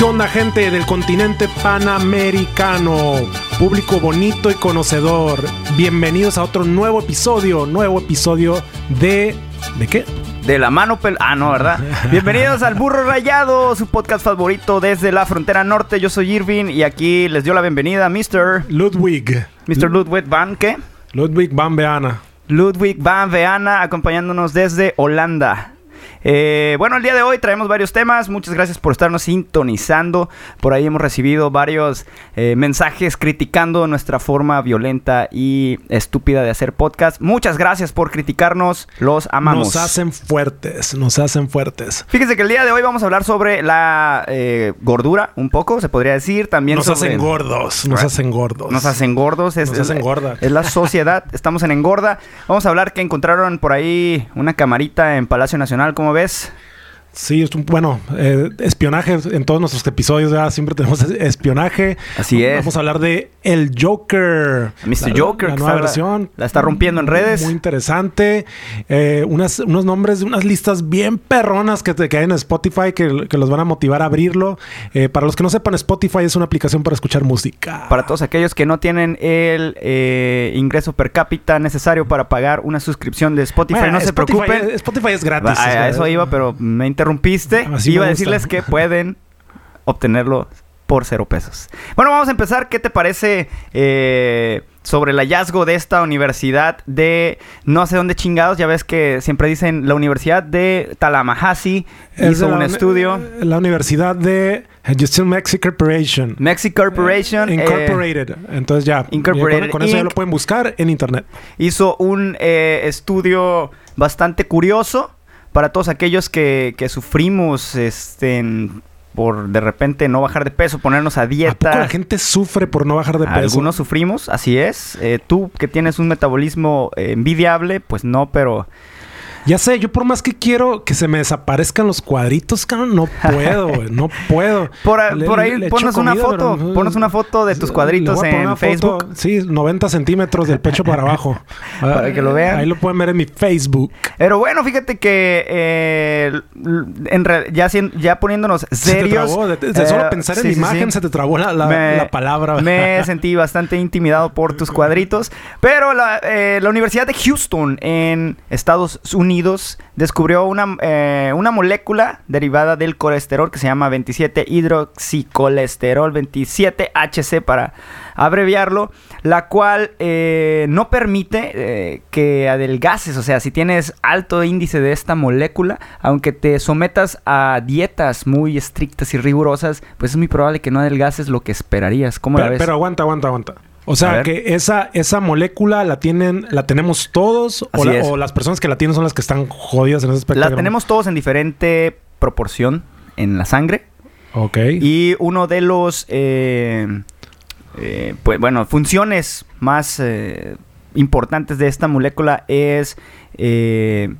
¿qué onda gente del continente panamericano? Público bonito y conocedor. Bienvenidos a otro nuevo episodio, nuevo episodio de... ¿De qué? De la mano pel... Ah, no, ¿verdad? Bienvenidos al Burro Rayado, su podcast favorito desde la frontera norte. Yo soy Irving y aquí les dio la bienvenida Mr. Ludwig. Mr. Ludwig Van, ¿qué? Ludwig Van Beana. Ludwig Van Veana acompañándonos desde Holanda. Eh, bueno, el día de hoy traemos varios temas. Muchas gracias por estarnos sintonizando. Por ahí hemos recibido varios eh, mensajes criticando nuestra forma violenta y estúpida de hacer podcast. Muchas gracias por criticarnos. Los amamos. Nos hacen fuertes, nos hacen fuertes. Fíjense que el día de hoy vamos a hablar sobre la eh, gordura, un poco, se podría decir. También nos sobre... hacen gordos, nos hacen gordos. Nos hacen gordos. Es, nos hacen gorda. Es la sociedad. Estamos en engorda. Vamos a hablar que encontraron por ahí una camarita en Palacio Nacional. ¿Cómo ves? Sí, es un, bueno, eh, espionaje en todos nuestros episodios, ya siempre tenemos espionaje. Así es. Vamos a hablar de El Joker. Mr. La- Joker, la nueva está- versión. la está rompiendo en redes. Muy interesante. Eh, unas, unos nombres unas listas bien perronas que te que hay en Spotify que, que los van a motivar a abrirlo. Eh, para los que no sepan, Spotify es una aplicación para escuchar música. Para todos aquellos que no tienen el eh, ingreso per cápita necesario para pagar una suscripción de Spotify, no se preocupen. Spotify es gratis. A, eso iba, pero me interrumpiste. Así me iba a decirles que pueden obtenerlo por cero pesos. Bueno, vamos a empezar. ¿Qué te parece eh, sobre el hallazgo de esta universidad de no sé dónde chingados? Ya ves que siempre dicen la universidad de Tallahassee es hizo de un la- estudio. La Universidad de Houston Mexico Corporation. Mexico Corporation eh, Incorporated. Entonces ya. Incorporated Con, con eso ya lo pueden buscar en internet. hizo un eh, estudio bastante curioso para todos aquellos que, que sufrimos este, en- por de repente no bajar de peso, ponernos a ¿A poco dieta. la gente sufre por no bajar de peso? Algunos sufrimos, así es. Eh, tú que tienes un metabolismo eh, envidiable, pues no, pero Ya sé, yo por más que quiero que se me desaparezcan los cuadritos, cabrón, no puedo, güey, no puedo. por, a- Le- por ahí pones una foto, pero- pones una foto de tus cuadritos en una foto, Facebook. sí, 90 centímetros del pecho para abajo. Para que lo vean. Ahí lo pueden ver en mi Facebook. Pero bueno, fíjate que eh, en ya, ya poniéndonos Se te serios. trabó, de, de solo eh, pensar en sí, la sí, imagen sí. se te trabó la, la- Me- la palabra. Me sentí bastante intimidado por tus cuadritos. Pero la, eh, la Universidad de Houston en Estados Unidos descubrió una, eh, una molécula derivada del colesterol que se llama 27 hidroxicolesterol 27HC para abreviarlo, la cual eh, no permite eh, que adelgaces. O sea, si tienes alto índice de esta molécula, aunque te sometas a dietas muy estrictas y rigurosas, pues es muy probable que no adelgaces lo que esperarías. ¿Cómo la Pero, ves? pero aguanta, aguanta, aguanta. O sea, que esa, esa molécula la tienen, la tenemos todos, la- o las personas que la tienen son las que están jodidas en ese aspecto. La tenemos todos en diferente proporción en la sangre. Ok. Y uno de los, eh, eh, pues bueno, funciones más eh, importantes de esta molécula es eh,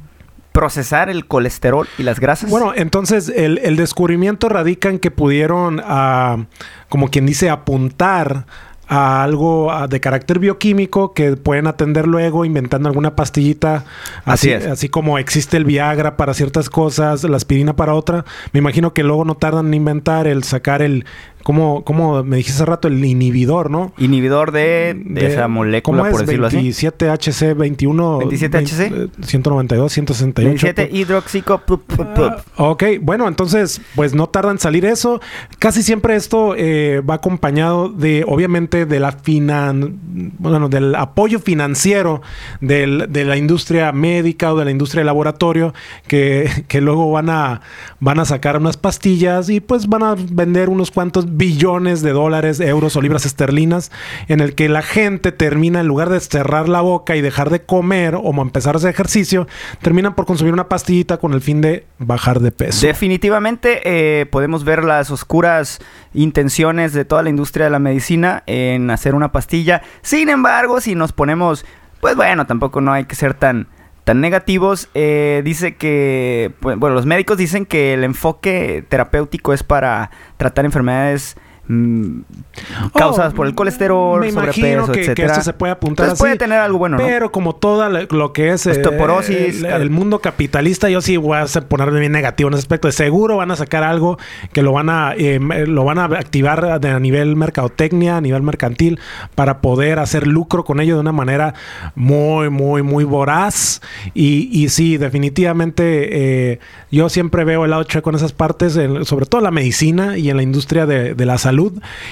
procesar el colesterol y las grasas. Bueno, entonces el, el descubrimiento radica en que pudieron, ah, como quien dice, apuntar a algo de carácter bioquímico que pueden atender luego inventando alguna pastillita. Así Así, es. así como existe el Viagra para ciertas cosas, la aspirina para otra. Me imagino que luego no tardan en inventar el sacar el, como, como me dijiste hace rato, el inhibidor, ¿no? Inhibidor de, de esa molécula, ¿cómo por es? decirlo así. 27HC 21 27HC? 20, eh, 192 168 27 hidroxico... pup, pup, pup. Ok, bueno, entonces, pues no tarda en salir eso. Casi siempre esto eh, va acompañado de, obviamente, de la finan... bueno, del apoyo financiero del- de la industria médica o de la industria de laboratorio, que, que luego van a, van a sacar unas pastillas y pues van a vender unos cuantos billones de dólares, euros o libras esterlinas, en el que la gente termina, en lugar de cerrar la boca y dejar de comer o empezar a hacer ejercicio, terminan por consumir una pastillita con el fin de bajar de peso. Definitivamente eh, podemos ver las oscuras intenciones de toda la industria de la medicina en hacer una pastilla. Sin embargo, si nos ponemos, pues bueno, tampoco no hay que ser tan negativos. Eh, dice que, pues, bueno, los médicos dicen que el enfoque terapéutico es para tratar enfermedades mm, causadas Oh, por el colesterol, me sobrepeso, que, que etcétera. esto se puede apuntar Entonces así. puede tener algo bueno, ¿no? Pero como todo lo que es eh, Osteoporosis, el, mundo capitalista, yo sí voy a ponerme bien negativo en ese aspecto. De seguro van a sacar algo que lo van a eh, me- lo van a activar de- a nivel mercadotecnia, a nivel mercantil, para poder hacer lucro con ello de una manera muy, muy, muy voraz. Y, y sí, definitivamente eh, yo siempre veo el lado chueco en esas partes, en- sobre todo en la medicina y en la industria de, de la salud,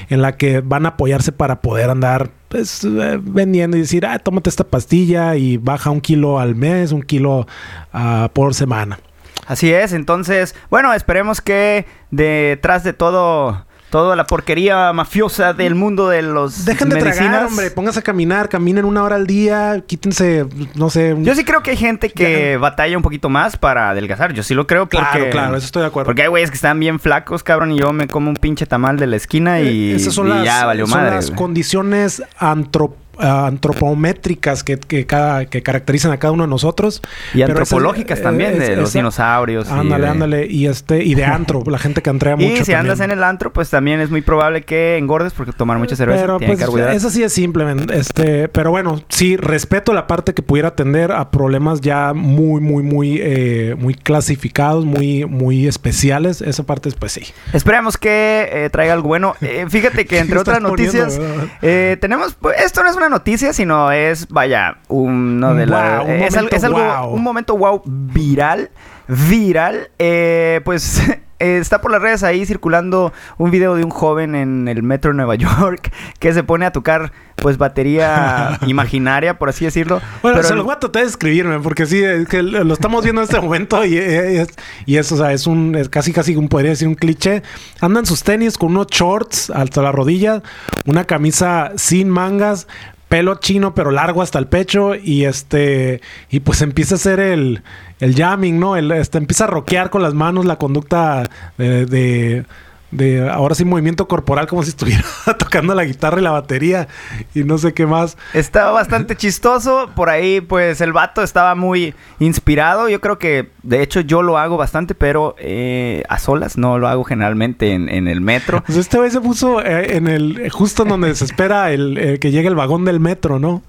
en la que van a apoyarse para poder andar pues, eh, vendiendo y decir, ah, tómate esta pastilla y baja un kilo al mes, un kilo ah, por semana. Así es, entonces, bueno, esperemos que detrás de todo, toda la porquería mafiosa del mundo de los Dejen de medicinas, tragar, hombre, pónganse a caminar, caminen una hora al día, quítense, no sé, un- Yo sí creo que hay gente que batalla un poquito más para adelgazar. Yo sí lo creo porque... Claro, claro, eso estoy de acuerdo. Porque hay güeyes que están bien flacos, cabrón, y yo me como un pinche tamal de la esquina y, Eh, Esas son y las, ya valió son madre. las condiciones antro- ah, antropométricas que, que cada, que caracterizan a cada uno de nosotros. Y Pero antropológicas eh, también, de los esa- dinosaurios. y Ándale, de- ándale. Y este, y de antro, la gente que antrea mucho. Y si andas en el antro, pues también es muy probable que engordes porque tomar mucha cerveza Pero tiene pues eso sí es simple, este, pero bueno, sí respeto la parte que pudiera atender a problemas ya muy, muy, muy, eh, muy clasificados, muy, muy especiales. Esa parte, pues sí. Esperemos que eh, traiga algo bueno. Eh, fíjate que entre otras poniendo, noticias, eh, tenemos, pues, esto no es una noticia, sino es, vaya, uno de la, un es, momento es algo, wow. un momento wow viral, viral. Eh, pues eh, está por las redes ahí circulando un video de un joven en el metro de Nueva York que se pone a tocar, pues, batería imaginaria, por así decirlo. Bueno, Pero se el- los voy a tratar de escribirme, porque sí, es que lo estamos viendo en este momento y, eh, es, y es, o sea, es un, es casi, casi, un, podría decir un cliché. Andan sus tenis con unos shorts hasta la rodilla, una camisa sin mangas, pelo chino pero largo hasta el pecho y este, y pues empieza a hacer el, el jamming, ¿no? El, este, empieza a rockear con las manos la conducta de- de de ahora sí movimiento corporal como si estuviera tocando la guitarra y la batería y no sé qué más. Estaba bastante chistoso. Por ahí, pues, el vato estaba muy inspirado. Yo creo que, de hecho, yo lo hago bastante, pero eh, a solas. No lo hago generalmente en, en el metro. Pues este güey se puso eh, en el justo en donde se espera el, eh, que llegue el vagón del metro, ¿no?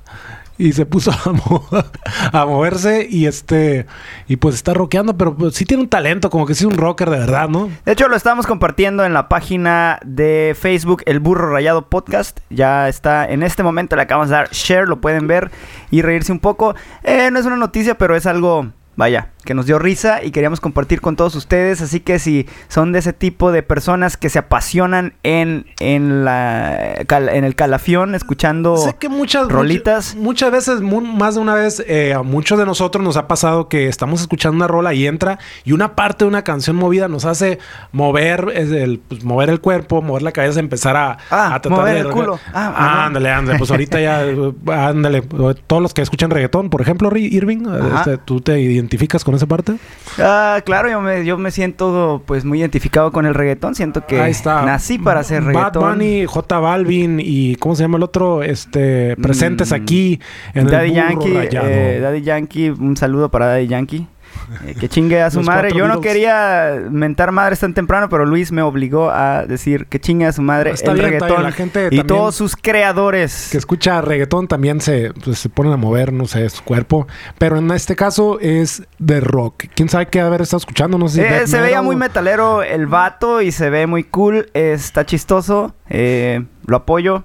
Y se puso a, mo- a moverse y este y pues está rockeando, pero pues, sí tiene un talento, como que sí es un rocker de verdad, ¿no? De hecho, lo estamos compartiendo en la página de Facebook, El Burro Rayado Podcast. Ya está en este momento, le acabamos de dar share, lo pueden ver y reírse un poco. Eh, no es una noticia, pero es algo, vaya, que nos dio risa y queríamos compartir con todos ustedes. Así que si son de ese tipo de personas que se apasionan en, en, la, en el calafión, escuchando Sé que muchas rolitas. muchas, muchas veces, mu- más de una vez, eh, a muchos de nosotros nos ha pasado que estamos escuchando una rola y entra y una parte de una canción movida nos hace mover el, pues, mover el cuerpo, mover la cabeza, empezar a, Ah, a mover de el culo. Ah, Ah, ándale, ándale. Pues ahorita ya, ándale. Todos los que escuchan reggaetón, por ejemplo, Irving, este, ¿tú te identificas con esa parte? Ah, claro, yo me, yo me siento pues muy identificado con el reggaetón. Siento que Ahí está. nací para hacer reggaetón. Bad Bunny, J Balvin y ¿cómo se llama el otro? Este, presentes Mm, aquí en Daddy el burro Yankee, eh, Daddy Yankee, un saludo para Daddy Yankee. Eh, que chingue a su madre. Yo no quería mentar madres tan temprano, pero Luis me obligó a decir que chingue a su madre Está el bien, reggaetón bien. La gente y todos sus creadores. que escucha reggaetón también se, pues, se ponen a mover, no sé, su cuerpo. Pero en este caso es de rock. ¿Quién sabe qué haber estado escuchando? No sé si Eh, se veía muy metalero el vato y se ve muy cool. Está chistoso. eh, lo apoyo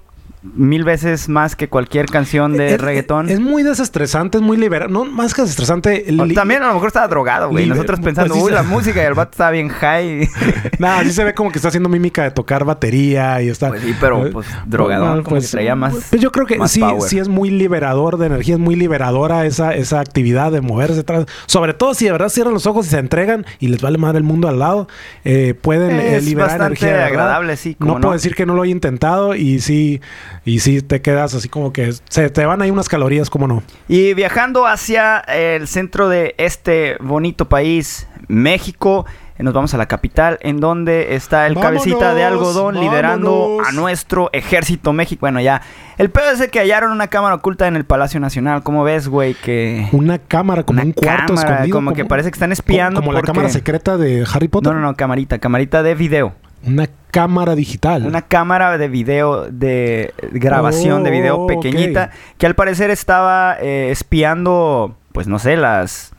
mil veces más que cualquier canción de Es- reggaetón. Es muy desestresante, es muy liberal. No, más que desestresante. También a lo mejor estaba drogado, güey. Nosotros pues pensando, sí uy, se- la música y el vato estaba bien high. Nada, sí se ve como que está haciendo mímica de tocar batería y está. Pues sí, pero, eh, pues, drogado, bueno, como que traía más- Pues yo creo que sí, power. sí es muy liberador de energía, es muy liberadora esa, esa actividad de moverse. tras- Sobre todo si de verdad cierran los ojos y se entregan y les vale madre el mundo al lado, eh, pueden eh, Es liberar bastante energía. agradable, sí, No puedo decir que no lo he intentado y sí, y sí te quedas así como que se te van ahí unas calorías, como no. Y viajando hacia el centro de este bonito país, México, nos vamos a la capital, en donde está el ¡Vámonos! cabecita de algodón liderando a nuestro ejército México. Bueno, ya. El pedo es el que hallaron una cámara oculta en el Palacio Nacional. ¿Cómo ves, güey? Que. Una cámara, como Una un cuarto cámara, escondido. como que parece que están espiando Como, la porque- cámara secreta de Harry Potter. No, no, no, camarita, camarita de video. Una cámara digital. Una cámara de video, de grabación de video Oh, pequeñita, que al parecer estaba eh, espiando, pues no sé, las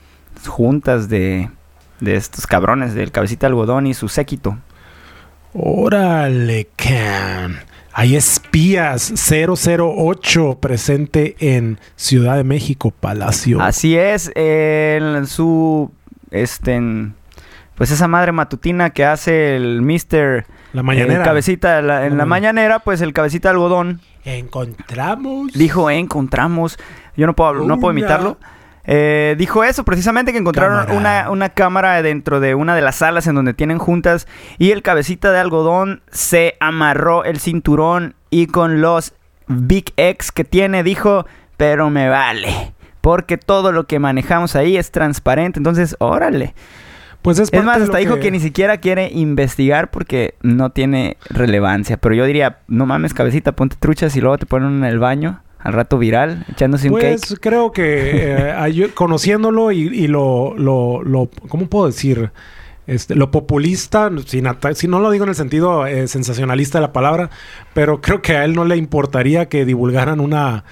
juntas de, de estos cabrones del cabecita de algodón y su séquito. Órale, can. Hay espías 008 presente en Ciudad de México, Palacio. Así es, en su, este, en- pues esa madre matutina que hace el Mister La mañanera. eh, cabecita, la- en la mañanera, pues el cabecita de algodón Encontramos. dijo, "Eh, encontramos, yo no puedo, no puedo imitarlo. Eh, dijo eso, precisamente que encontraron Cámara. una, una cámara dentro de una de las salas en donde tienen juntas y el cabecita de algodón se amarró el cinturón y con los Big X que tiene dijo, pero me vale, porque todo lo que manejamos ahí es transparente, entonces órale. Pues es, Es más, hasta dijo que ni siquiera quiere investigar porque no tiene relevancia, pero yo diría, no mames cabecita, ponte truchas y luego te ponen en el baño. Al rato viral, echándose un Pues cake. creo que eh, conociéndolo y, y lo, lo, lo, ¿cómo puedo decir? Este, lo populista, sin si no lo digo en el sentido eh, sensacionalista de la palabra, pero creo que a él no le importaría que divulgaran una,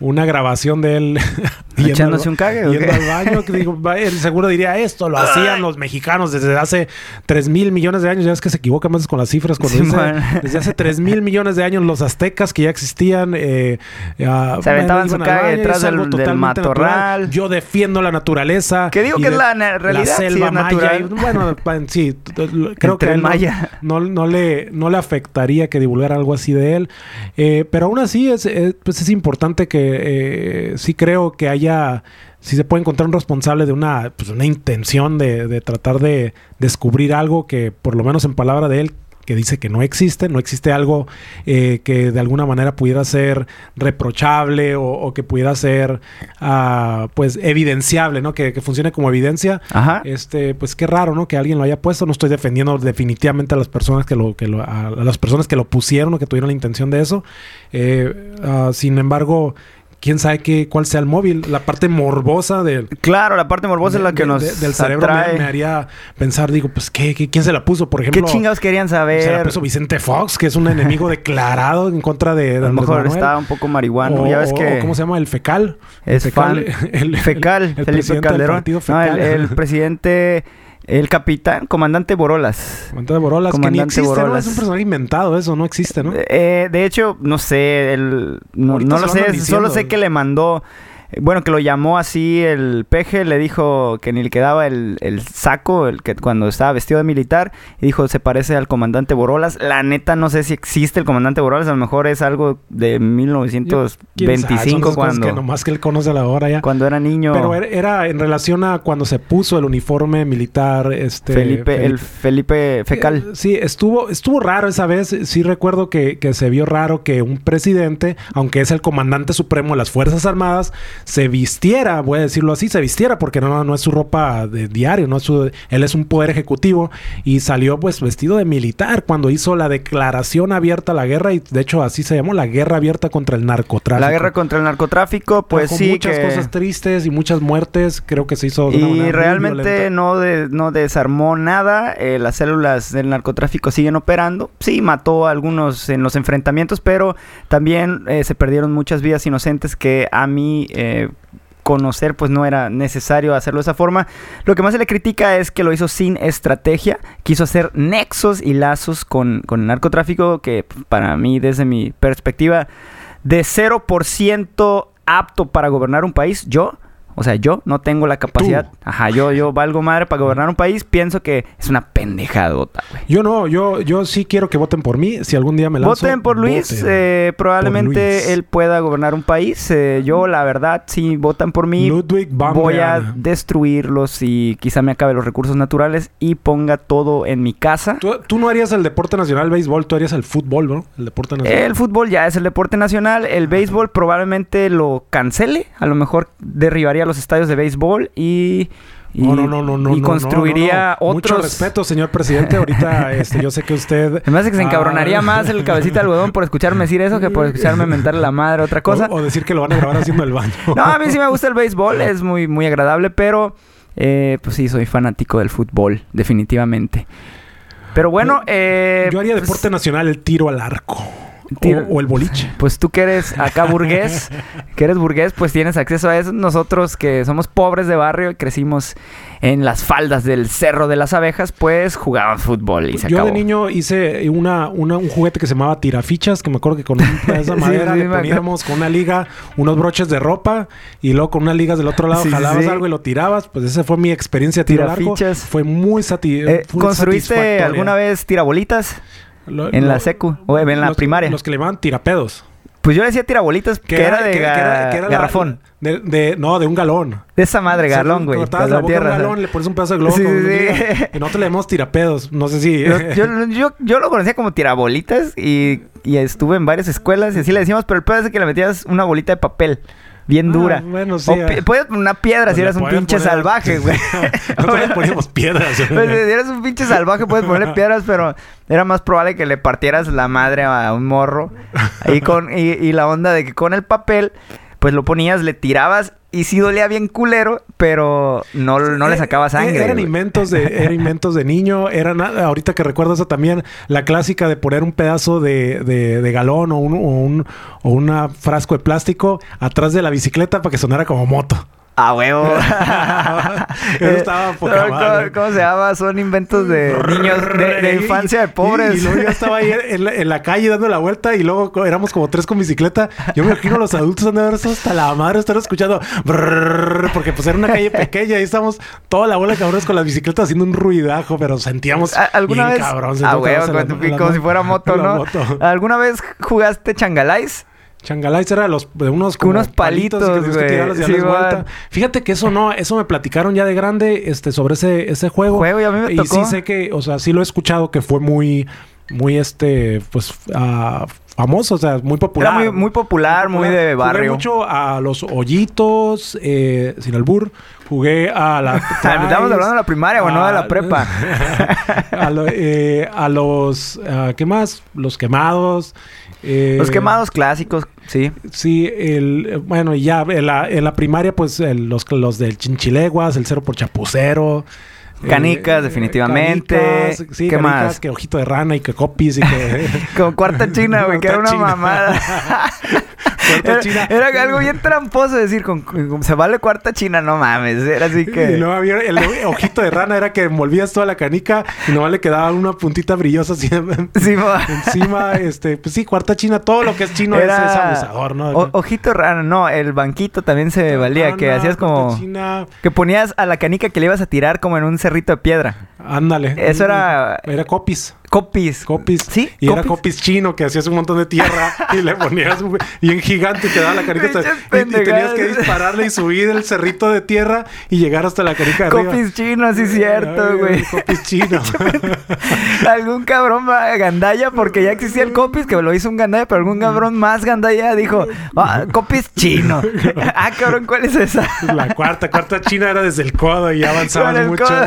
una grabación de él yendo ¿Echándose al- un cague o yendo al baño. Que digo, él seguro diría esto, lo hacían los mexicanos desde hace 3 mil millones de años. Ya es que se equivoca más con las cifras cuando Sí, dice desde hace 3 mil millones de años los aztecas que ya existían. eh, ah, Se aventaban su cague baño, detrás del- del natural. matorral. Yo defiendo la naturaleza. Que digo que es la realidad, La selva maya. y- bueno, sí, creo que él no, Maya. no, no le, no le afectaría que divulgara algo así de él. Eh, pero aún así es, es- pues es importante que eh, sí creo que haya... Si se puede encontrar un responsable de una, pues, una intención de, de tratar de descubrir algo que, por lo menos en palabra de él, que dice que no existe, no existe algo eh, que de alguna manera pudiera ser reprochable o, o que pudiera ser ah, pues evidenciable, ¿no? Que, que funcione como evidencia. Ajá. Este, pues qué raro, ¿no? Que alguien lo haya puesto. No estoy defendiendo definitivamente a las personas que lo, que lo- a, a las personas que lo pusieron o que tuvieron la intención de eso. Eh, ah, sin embargo, quién sabe qué, cuál sea el móvil. La parte morbosa del Claro, la parte morbosa es la que de- nos de- del cerebro me, me haría pensar, digo, pues ¿qué, qué- quién se la puso, por ¿Qué ejemplo. chingados querían Se la saber? puso Vicente Fox, que es un enemigo declarado en contra de, A lo mejor estaba un poco marihuano. O- ya ves o- que ¿Cómo se llama? El fecal. es el fan. el- fecal, el Felipe presidente del partido No, el, fecal. el presidente, el capitán, comandante Borolas. Comandante Borolas, que ni Comandante existe, ¿no? Borolas. Es un personaje inventado, eso no existe, ¿no? Eh, de hecho, no sé, el, no, no lo sé, solo sé que le mandó, bueno, que lo llamó así el peje, le dijo que ni le quedaba el, el saco, el que cuando estaba vestido de militar, y dijo, se parece al comandante Borolas. La neta, no sé si existe el comandante Borolas, a lo mejor es algo de ¿Quién sabe? Son 1925 esas cosas cuando, Que nomás que él conoce la hora ya. cuando era niño. Pero era, era en relación a cuando se puso el uniforme militar, este... Felipe, el Felipe Fecal. Eh, sí, estuvo, estuvo raro esa vez. Sí recuerdo que, que se vio raro que un presidente, aunque es el comandante supremo de las Fuerzas Armadas, se vistiera, voy a decirlo así, se vistiera porque no, no es su ropa de diario, no es su, él es un poder ejecutivo y salió pues vestido de militar cuando hizo la declaración abierta a la guerra y de hecho así se llamó la guerra abierta contra el narcotráfico. La guerra contra el narcotráfico, pues Con sí muchas que... cosas tristes y muchas muertes, creo que se hizo de Y realmente no, de- no desarmó nada. eh, las células del narcotráfico siguen operando. Sí, mató a algunos en los enfrentamientos, pero también eh, se perdieron muchas vidas inocentes que a mí eh, conocer pues no era necesario hacerlo de esa forma. Lo que más se le critica es que lo hizo sin estrategia. Quiso hacer nexos y lazos con, con el narcotráfico que para mí desde mi perspectiva de 0% apto para gobernar un país, yo, o sea, yo no tengo la capacidad. Ajá, yo, yo valgo madre para gobernar un país. Pienso que es una pendejadota, güey. Yo no, yo, yo sí quiero que voten por mí. Si algún día me lanzo, Voten por Luis. voten eh, probablemente Luis. él pueda gobernar un país. Eh, yo, la verdad, si votan por mí, Ludwig voy a destruirlos y quizá me acabe los recursos naturales y ponga todo en mi casa. ¿Tú, tú no harías el deporte nacional el béisbol, tú harías el fútbol, ¿no? El deporte nacional. El fútbol ya es el deporte nacional. El béisbol probablemente lo cancele. A lo mejor derribaría los estadios de béisbol y. y- no, no, no, no, no. y no, construiría no, no. Mucho otros. respeto, señor presidente. Ahorita, este, yo sé que usted. Me hace que se encabronaría Ah. más el cabecita de algodón por escucharme decir eso que por escucharme mentarle la madre otra cosa. O, o decir que lo van a grabar haciendo el baño. No, a mí sí me gusta el béisbol, es muy, muy agradable, pero eh, pues sí, soy fanático del fútbol, definitivamente. Pero bueno, eh, Yo haría pues, deporte nacional el tiro al arco. O, o el boliche. Pues tú que eres acá burgués, que eres burgués, pues tienes acceso a eso. Nosotros que somos pobres de barrio y crecimos en las faldas del Cerro de las Abejas, pues jugábamos fútbol y se Yo acabó. de niño hice una, una- un juguete que se llamaba tirafichas, que me acuerdo que con Sí, madera sí, le poníamos con una liga unos broches de ropa y luego con unas ligas del otro lado Sí, jalabas algo y lo tirabas. Pues esa fue mi experiencia tiro. Tirafichas. Fue muy, sati Eh, fue ¿Construiste alguna vez tirabolitas Lo- en la secu o en la los- primaria? Los que le llamaban tirapedos. Pues yo le decía tirabolitas que, era de que- que ga- era- que era la- garrafón. de, de- no, de un galón. De esa madre, galón, güey. Cortabas de la boca de un tierra. le pones un pedazo de globo. Sí, sí, Y nosotros le llamamos tirapedos. No sé si... Yo, yo, yo- yo lo conocía como tirabolitas y, y estuve en varias escuelas y así le decíamos, pero el pedo es que le metías una bolita de papel bien Ah, dura. bueno, sí, O ah. podías poner una piedra Pues si le eras un pinche poner- salvaje, güey. Nosotros le poníamos piedras. Pues, si eres un pinche salvaje, puedes ponerle piedras, pero era más probable que le partieras la madre a un morro. Y, con, y, y la onda de que con el papel, pues lo ponías, le tirabas y sí dolía bien culero, pero no, no le sacaba sangre. Eh, Eran güey. inventos de, eran inventos de niño. Eran, ahorita que recuerdo eso también, la clásica de poner un pedazo de, de- de galón o un, o un o una frasco de plástico atrás de la bicicleta para que sonara como moto. A huevo. Eso estaba poca ¿Cómo- madre. ¿Cómo se llama? Son inventos de niños de, infancia de pobres. Y, luego yo estaba ahí en la, en la calle dando la vuelta y luego éramos como tres con bicicleta. Yo me imagino los adultos han de haber estado hasta la madre estar escuchando porque pues era una calle pequeña y estábamos toda la bola de cabrones con las bicicletas haciendo un ruidajo, pero sentíamos ¿A- ¿Alguna bien vez? cabrón. sentíamos huevo, la- como, la- si fuera moto, ¿no? moto. ¿Alguna vez jugaste changalais? Changalais era de los de unos como Unos palitos, que que Sí, vuelta. Fíjate que eso no, eso me platicaron ya de grande, este, sobre ese, ese juego. Juego, y a mí me y tocó. sí sé que, o sea, sí lo he escuchado que fue muy, muy este, pues, ah, famoso, o sea, muy popular. Era muy, muy popular, muy de Jugué barrio. mucho a los hoyitos, eh, sin albur. Jugué a la. Estamos hablando de la primaria, güey, no de la prepa. a, lo- eh, a los. ah, ¿Qué más? Los quemados. eh, Los quemados clásicos, sí. Sí, el, bueno, y ya en la, en la primaria, pues el- los, los del Chinchileguas, el cero por chapucero. Canicas, definitivamente. canicas, sí, ¿Qué canicas, más? Que ojito de rana y que copis y que. Con cuarta china, güey, que era una china. mamada. Cuarta Era, china. era algo bien tramposo decir, con, con- se vale cuarta china, no mames. Era así Y que. luego había el ojito de rana, era que envolvías toda la canica y nomás le quedaba una puntita brillosa así Sí, encima. Este, pues sí, cuarta china, todo lo que es chino es, es abusador, ¿no? o- ojito raro, no, el banquito también se valía, que Rana, hacías como. china, Que ponías a la canica que le ibas a tirar como en un cerrito de piedra. ándale. Eso era- Era copis. Copis. Copis. Sí, Y era copis. chino que hacías un montón de tierra y le ponías un bien gigante y te daba la Pinches y, y tenías que dispararle y subir el cerrito de tierra y llegar hasta la canica de arriba. Copis chino, sí, cierto, Ay, güey. Copis chino. algún cabrón gandalla porque ya existía el copis que lo hizo un gandalla, pero algún cabrón más gandalla dijo, ah, copis chino. ah, cabrón, ¿cuál es esa? la cuarta, cuarta china era desde el codo y el mucho. codo.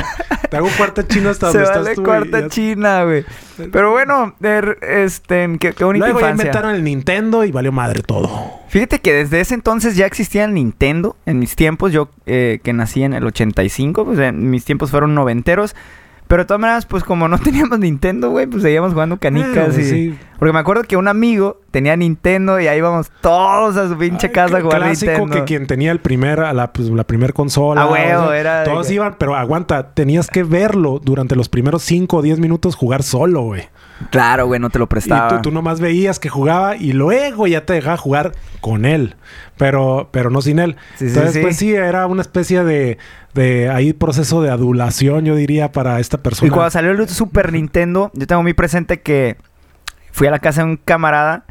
Te hago cuarta china hasta Se donde estás tú. y cuarta ya- china, güey. Pero bueno, er, este, qué, qué bonita Luego ya inventaron el Nintendo y valió madre todo. Fíjate que desde ese entonces ya existía el Nintendo. En mis tiempos, yo eh, que nací en el 85, pues en mis tiempos fueron noventeros. Pero de todas maneras, pues como no teníamos Nintendo, güey, pues seguíamos jugando canicas y... sí. Porque me acuerdo que un amigo tenía Nintendo y ahí íbamos todos a su pinche Ay, casa a jugar clásico Nintendo. que quien tenía el primer, la, pues, la primer consola. Ah, huevo, era Todos que- iban, pero aguanta, tenías que verlo durante los primeros 5 o 10 minutos jugar solo, güey. Claro, güey, no te lo Y prestaba. tú, tú nomás veías que jugaba y luego ya te dejaba jugar con él, pero, pero no sin él. Sí, Entonces, sí. pues sí, era una especie de, de ahí proceso de adulación, yo diría, para esta persona. Y cuando salió el Super Nintendo, yo tengo muy presente que fui a la casa de un camarada,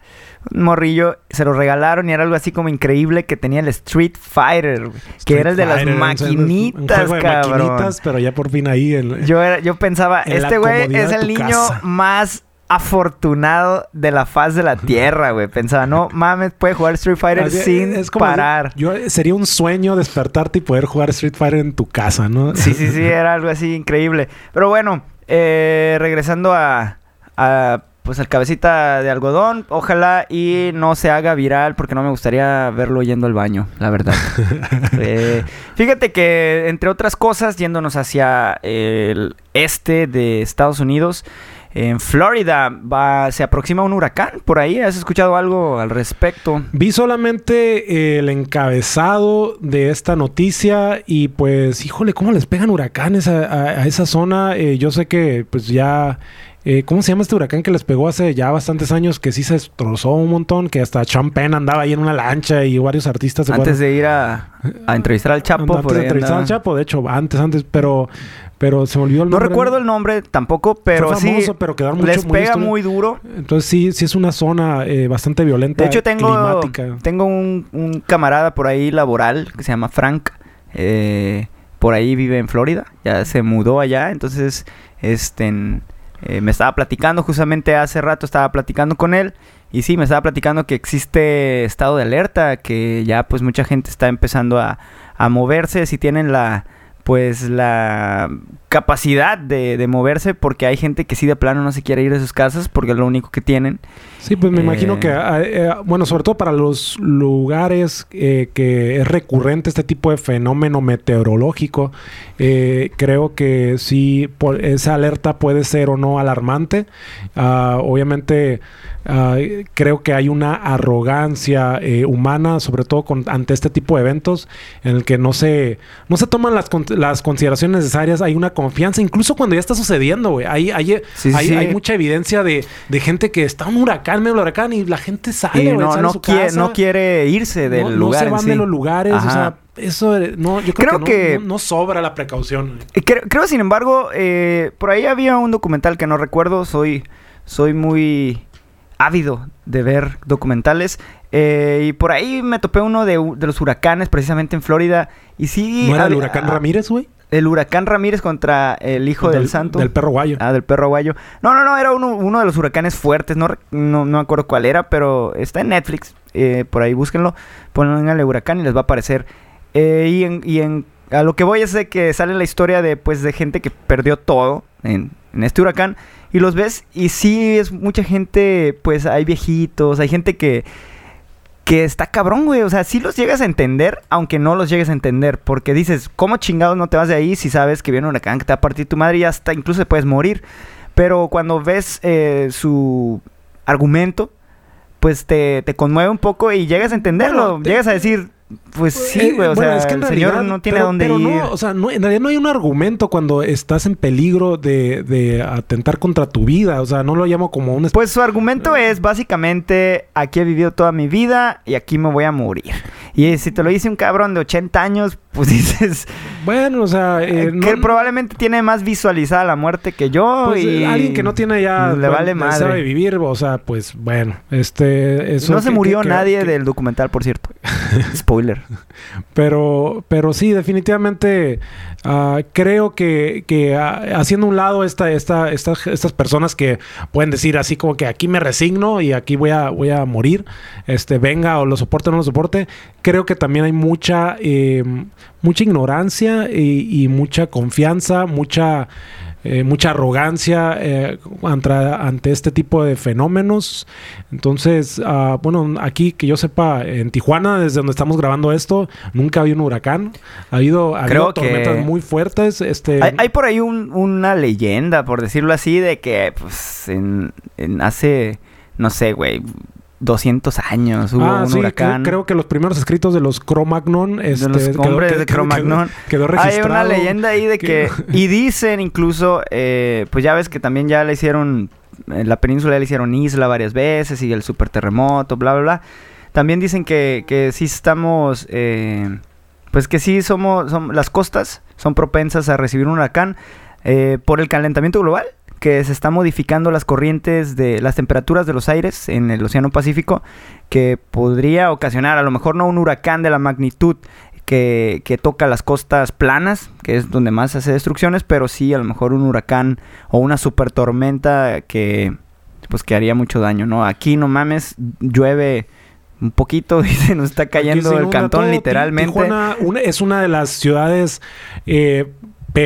un morrillo, se lo regalaron y era algo así como increíble que tenía el Street Fighter, que era el de las Fighter, maquinitas, un juego de cabrón. maquinitas, pero ya por fin ahí. el- Yo, era- yo pensaba, este güey es el niño casa. más afortunado de la faz de la tierra, güey. Pensaba, no mames, puede jugar Street Fighter sin es como parar. Yo, sería un sueño despertarte y poder jugar Street Fighter en tu casa, ¿no? Sí, sí, sí, era algo así increíble. Pero bueno, eh, regresando a, a pues el cabecita de algodón, ojalá y no se haga viral porque no me gustaría verlo yendo al baño, la verdad. Eh, fíjate que entre otras cosas, yéndonos hacia el este de Estados Unidos, en Florida va, se aproxima un huracán por ahí. ¿Has escuchado algo al respecto? Vi solamente el encabezado de esta noticia y pues, híjole, ¿cómo les pegan huracanes a, esa zona? Eh, yo sé que pues ya eh, ¿Cómo se llama este huracán que les pegó hace ya bastantes años? Que sí se destrozó un montón, que hasta Champagne andaba ahí en una lancha y varios artistas. Antes de ir a, entrevistar al Chapo. Antes de entrevistar al Chapo, de hecho, antes, antes, pero, pero se me olvidó el nombre. No recuerdo el nombre tampoco, pero sí. pero mucho, les pega muy, duro. Entonces sí, sí es una zona eh, bastante violenta. De hecho, tengo, tengo un, camarada por ahí laboral que se llama Frank. Eh, por ahí vive en Florida. Ya se mudó allá. Entonces, este eh, me estaba platicando, justamente hace rato estaba platicando con él. Y sí, me estaba platicando que existe estado de alerta, que ya pues mucha gente está empezando a, a moverse. Si tienen la, pues la capacidad de, moverse porque hay gente que sí de plano no se quiere ir de sus casas porque es lo único que tienen. Sí, pues me imagino que, eh, eh, bueno, sobre todo para los lugares eh, que es recurrente este tipo de fenómeno meteorológico, creo que sí, esa alerta puede ser o no alarmante. Ah, obviamente Ah, creo que hay una arrogancia eh, humana, sobre todo con, ante este tipo de eventos, en el que no se, no se toman las, las consideraciones necesarias. Hay una confianza, incluso cuando ya está sucediendo, güey. Hay, hay, hay, mucha evidencia de, gente que está un huracán, medio huracán, y la gente sale, no, no, quiere, no quiere irse del lugar. No se van de los lugares, o sea, eso no, yo creo, que, no, sobra la precaución. Eh, creo, creo, sin embargo, eh, por ahí había un documental que no recuerdo, soy, soy muy ávido de ver documentales. Eh, y por ahí me topé uno de, los huracanes, precisamente en Florida. Y sí. ¿No era el huracán Ramírez, güey? El huracán Ramírez contra el hijo del, santo. Del perro guayo. Ah, del perro guayo. No, no, no, era uno, de los huracanes fuertes. No, no, me acuerdo cuál era, pero está en Netflix. Eh, por ahí búsquenlo. el huracán y les va a aparecer. Eh, y en, y en, a lo que voy es de que sale la historia de, pues, de gente que perdió todo en, en este huracán. Y los ves y sí es mucha gente, pues hay viejitos, hay gente que que está cabrón, güey. O sea, sí los llegas a entender, aunque no los llegues a entender. Porque dices, ¿cómo chingados no te vas de ahí si sabes que viene un huracán que te va a partir tu madre y hasta incluso puedes morir? Pero cuando ves eh, su argumento, pues te, te, conmueve un poco y llegas a entenderlo. llegas a decir, pues sí, eh, güey. O sea, es que el señor no tiene dónde ir. No, o sea, en realidad no hay un argumento cuando estás en peligro de, de, atentar contra tu vida. O sea, no lo llamo como un... Pues su argumento es básicamente, aquí he vivido toda mi vida y aquí me voy a morir. Y si te lo dice un cabrón de 80 años, pues dices... Bueno, o sea... Eh, que probablemente tiene más visualizada la muerte que yo. Pues, y alguien que no tiene ya... Le vale más. Sabe vivir, o sea, pues bueno. Este... Eso no se murió nadie del documental, por cierto. Spoiler. Pero, pero sí, definitivamente ah, creo que, que ah, haciendo un lado esta, esta, estas personas que pueden decir así como que aquí me resigno y aquí voy a, voy a morir, este, venga o lo soporte o no lo soporte, creo que también hay mucha, eh, mucha ignorancia y, y mucha confianza, mucha... Eh, mucha arrogancia eh, ante, este tipo de fenómenos. Entonces, ah, bueno, aquí que yo sepa, en Tijuana, desde donde estamos grabando esto, nunca ha habido un huracán. Ha habido, tormentas muy fuertes. Este... Hay, por ahí una leyenda, por decirlo así, de que pues, en hace, no sé, güey, 200 años hubo ah, un huracán. Creo, que los primeros escritos de los Cro-Magnon... Este, de los hombres de Cro-Magnon. Quedó, registrado. Hay una leyenda ahí de que... y dicen incluso... Eh, pues ya ves que también ya le hicieron... En la península le hicieron isla varias veces y el super terremoto, bla, bla, bla. También dicen que, que sí estamos... Eh, pues que sí somos, son, las costas son propensas a recibir un huracán eh, por el calentamiento global que se está modificando las corrientes de las temperaturas de los aires en el Océano Pacífico, que podría ocasionar a lo mejor no un huracán de la magnitud que, que, toca las costas planas, que es donde más hace destrucciones, pero sí a lo mejor un huracán o una super tormenta que pues que haría mucho daño, ¿no? Aquí no mames, llueve un poquito y se nos está cayendo el cantón literalmente. Tijuana es una de las ciudades eh,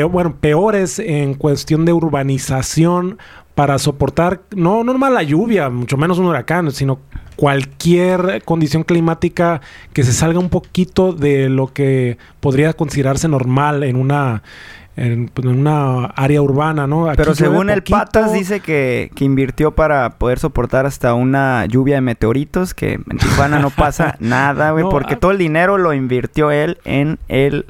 bueno, peores en cuestión de urbanización para soportar, no normal la lluvia, mucho menos un huracán, sino cualquier condición climática que se salga un poquito de lo que podría considerarse normal en una en, pues, en una área urbana, ¿no? Aquí Pero según el. Patas dice que, que invirtió para poder soportar hasta una lluvia de meteoritos, que en Tijuana no pasa nada, güey, No, porque ah. todo el dinero lo invirtió él en el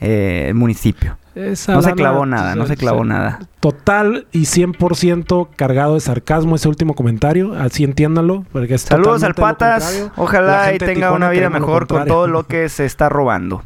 eh, municipio. Esa No se clavó nada, no se clavó nada. Total y 100% cargado de sarcasmo ese último comentario, así entiéndanlo, porque es Saludos al Patas, ojalá y tenga una vida mejor con todo lo que se está robando.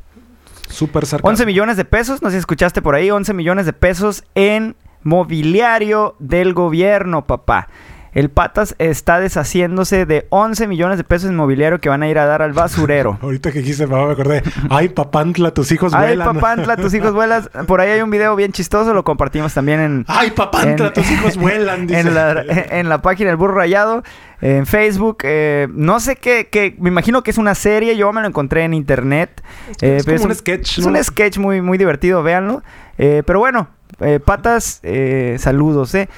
Súper sarcasmo. 11 millones de pesos, no sé si escuchaste por ahí, 11 millones de pesos en mobiliario del gobierno, papá. El Patas está deshaciéndose de 11 millones de pesos en mobiliario que van a ir a dar al basurero. Ahorita que dijiste, papá, me acordé. Ay, papantla, tus hijos Ay, vuelan. papantla, tus hijos vuelas. Por ahí hay un video bien chistoso, lo compartimos también en, Ay, papantla, En- tus hijos vuelan. dice. en, la, en la página El Burro Rayado, en Facebook. eh, no sé qué, qué- me imagino que es una serie, yo me lo encontré en internet. Eh, es pero como un sketch, Es un sketch muy, muy divertido, véanlo. Eh, pero bueno, eh, patas, eh, saludos, eh.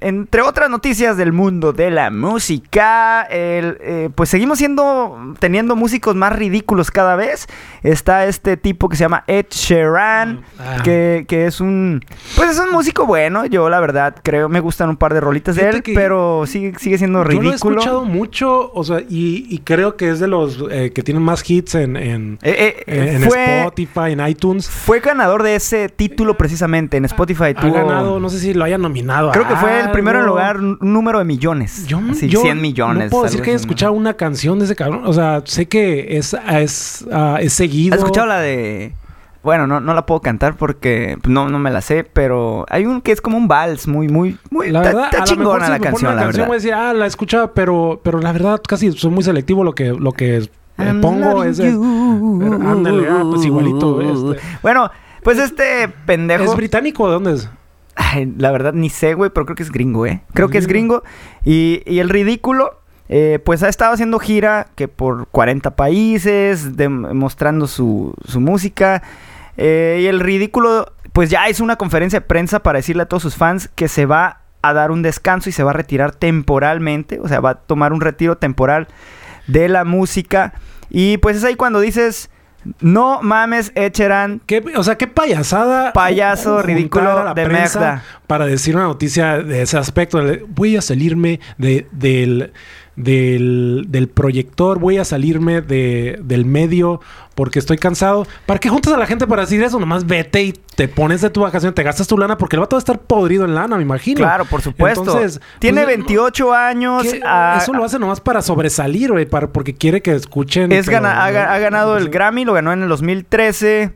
Entre otras noticias del mundo de la música, el, pues seguimos siendo, teniendo músicos más ridículos cada vez. Está este tipo que se llama Ed Sheeran, Ah. que, que es un, pues es un músico bueno. Yo la verdad creo, me gustan un par de rolitas de él, pero sigue, sigue siendo Yo lo he ridículo. escuchado mucho, o sea, y, y creo que es de los que tienen más hits en, en, en fue, Spotify, en iTunes. fue ganador de ese título precisamente en Spotify. Ha tuvo- ganado, no sé si lo hayan nominado. Creo que fue el primero en lugar un número de millones. Yo, Así, yo 100 millones. No puedo decir que haya ¿no? escuchado una canción de ese cabrón. O sea, sé que es, es, ah, es seguido. ¿Has escuchado la de.? Bueno, no, no la puedo cantar porque no, no me la sé, pero hay un que es como un vals muy, muy, muy. La verdad, está a lo mejor chingona si la me canción, una la canción verdad. voy a decir, ah, la he escuchado, pero, pero la verdad casi soy muy selectivo lo que, lo que eh, pongo. loving Es de- you. pero ándale, ah, pues igualito, este. Bueno, pues este pendejo. ¿Es británico o de dónde es? Ay, la verdad ni sé, güey, pero creo que es gringo, ¿eh? Creo que es Gringo. gringo. Y, y el ridículo, eh, pues ha estado haciendo gira que por 40 países, dem- mostrando su, su música. Eh, y el ridículo, pues ya hizo una conferencia de prensa para decirle a todos sus fans que se va a dar un descanso y se va a retirar temporalmente. O sea, va a tomar un retiro temporal de la música. Y pues es ahí cuando dices, no mames, Echeran, ¿Qué- o sea, qué payasada. Payaso ridículo de merda. Para decir una noticia de ese aspecto. Voy a salirme de, del, del, del proyector, voy a salirme de, del medio porque estoy cansado. ¿Para qué juntas a la gente para decir eso? Nomás vete y te pones de tu vacación, te gastas tu lana porque el vato va a estar podrido en lana, me imagino. Claro, por supuesto. Entonces, Tiene pues, 28 años. ah, eso lo hace nomás para sobresalir, güey, para, porque quiere que escuchen. es pero gana- ha, ganado el. Grammy, lo ganó en el 2013.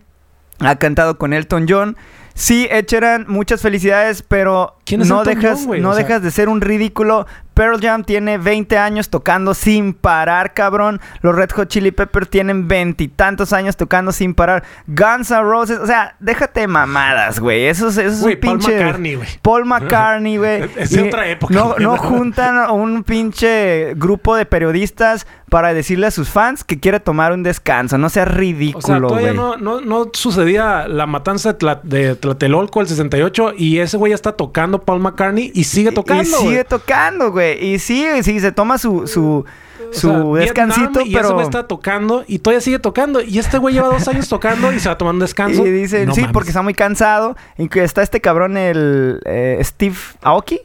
Ha cantado con Elton John. Sí, Echeran, muchas felicidades, pero ¿Quién es no dejas, John, no O sea- dejas de ser un ridículo. Pearl Jam tiene 20 años tocando sin parar, cabrón. Los Red Hot Chili Peppers tienen veintitantos años tocando sin parar. Guns N' Roses, o sea, déjate mamadas, güey. Eso es, eso es un Paul pinche. McCartney, güey. Paul McCartney, güey. Es de otra época, No, güey. no juntan a un pinche grupo de periodistas para decirle a sus fans que quiere tomar un descanso. No seas O sea, ridículo, todavía güey. no, no, no sucedía la matanza de, Tla- de Tlatelolco el 68 y ese güey ya está tocando Paul McCartney y sigue tocando. Y sigue tocando, güey. Y sigue, sí, se toma su, su, O sea, descansito, y ese pero... güey está tocando y todavía sigue tocando. Y este güey lleva dos años tocando y se va un descanso. Y dicen, No sí, mames. porque está muy cansado. Y que está este cabrón, el eh, Steve Aoki.